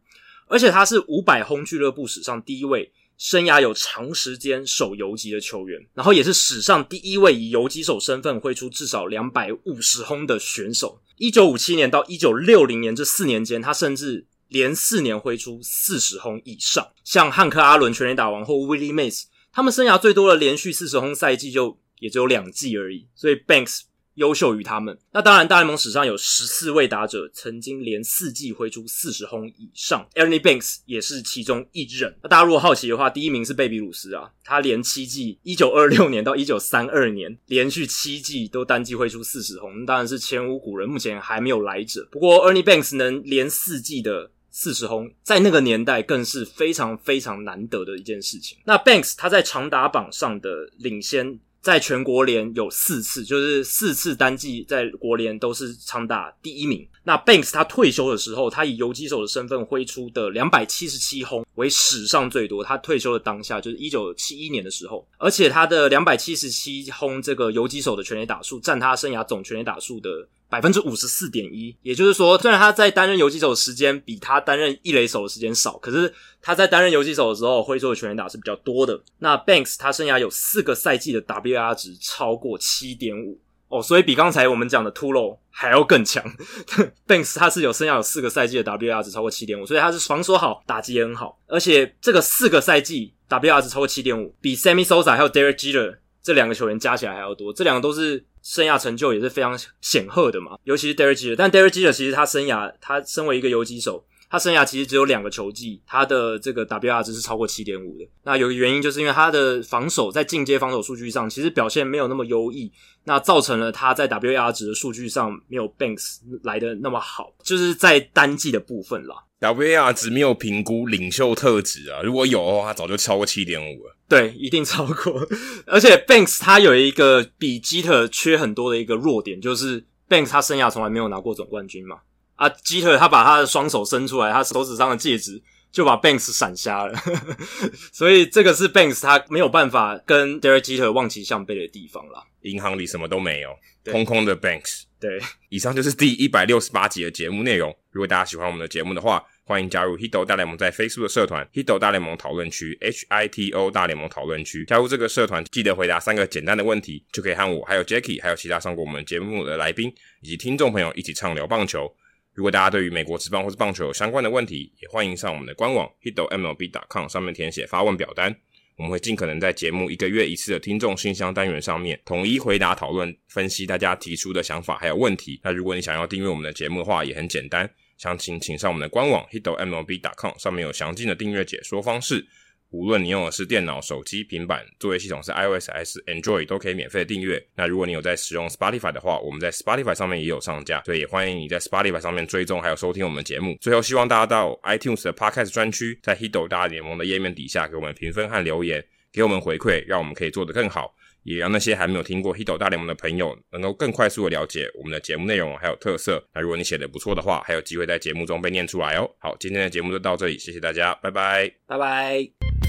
而且他是五百轰俱乐部史上第一位生涯有长时间守游击的球员，然后也是史上第一位以游击手身份挥出至少两百五十轰的选手。一九五七年到一九六零年这四年间，他甚至连四年挥出四十轰以上。像汉克·阿伦全垒打王或 Willie Mays，他们生涯最多的连续四十轰赛季就也只有两季而已。所以 Banks。优秀于他们。那当然，大联盟史上有十四位打者曾经连四季挥出四十轰以上，Ernie Banks 也是其中一人。那大家如果好奇的话，第一名是贝比鲁斯啊，他连七季，一九二六年到一九三二年连续七季都单季挥出四十轰，当然是前无古人，目前还没有来者。不过 Ernie Banks 能连四季的四十轰，在那个年代更是非常非常难得的一件事情。那 Banks 他在长打榜上的领先。在全国联有四次，就是四次单季在国联都是长打第一名。那 Banks 他退休的时候，他以游击手的身份挥出的两百七十七轰为史上最多。他退休的当下就是一九七一年的时候，而且他的两百七十七轰这个游击手的全垒打数占他生涯总全垒打数的。百分之五十四点一，也就是说，虽然他在担任游击手的时间比他担任一垒手的时间少，可是他在担任游击手的时候挥出的全垒打是比较多的。那 Banks 他生涯有四个赛季的 W R 值超过七点五哦，所以比刚才我们讲的 Tulo 还要更强。Banks 他是有生涯有四个赛季的 WR 值超过七点五，所以他是防守好，打击也很好，而且这个四个赛季 WR 值超过七点五，比 Sammy Sosa 还有 Derek Jeter 这两个球员加起来还要多，这两个都是。生涯成就也是非常显赫的嘛，尤其是 Derek Jeter，但 Derek Jeter 其实他生涯，他身为一个游击手，他生涯其实只有两个球季，他的这个 WR 值是超过七点五的。那有个原因就是因为他的防守在进阶防守数据上其实表现没有那么优异，那造成了他在 WR 值的数据上没有 Banks 来的那么好，就是在单季的部分啦。WAR 值没有评估领袖特质啊，如果有的话，他早就超过七点五了。对，一定超过。而且 Banks 他有一个比 Jeter 缺很多的一个弱点，就是 Banks 他生涯从来没有拿过总冠军嘛。啊，Jeter 他把他的双手伸出来，他手指上的戒指就把 Banks 闪瞎了。所以这个是 Banks 他没有办法跟 Derek Jeter 望其项背的地方啦。银行里什么都没有，空空的 Banks。对，以上就是第一百六十八集的节目内容。如果大家喜欢我们的节目的话，欢迎加入 Hito 大联盟在 Facebook 的社团 Hito 大联盟讨论区 H I T O 大联盟讨论区。加入这个社团，记得回答三个简单的问题，就可以和我、还有 Jackie、还有其他上过我们节目的来宾以及听众朋友一起畅聊棒球。如果大家对于美国职棒或是棒球有相关的问题，也欢迎上我们的官网 Hito MLB.com 上面填写发问表单。我们会尽可能在节目一个月一次的听众信箱单元上面，统一回答、讨论、分析大家提出的想法还有问题。那如果你想要订阅我们的节目的话，也很简单，详情请上我们的官网 hitomlb.com，上面有详尽的订阅解说方式。无论你用的是电脑、手机、平板，作业系统是 iOS 还是 Android，都可以免费订阅。那如果你有在使用 Spotify 的话，我们在 Spotify 上面也有上架，所以也欢迎你在 Spotify 上面追踪还有收听我们节目。最后，希望大家到 iTunes 的 Podcast 专区，在 Hito 大联盟的页面底下给我们评分和留言，给我们回馈，让我们可以做得更好。也让那些还没有听过 Hito 大联盟的朋友能够更快速的了解我们的节目内容还有特色。那如果你写得不错的话，还有机会在节目中被念出来哦。好，今天的节目就到这里，谢谢大家，拜拜，拜拜。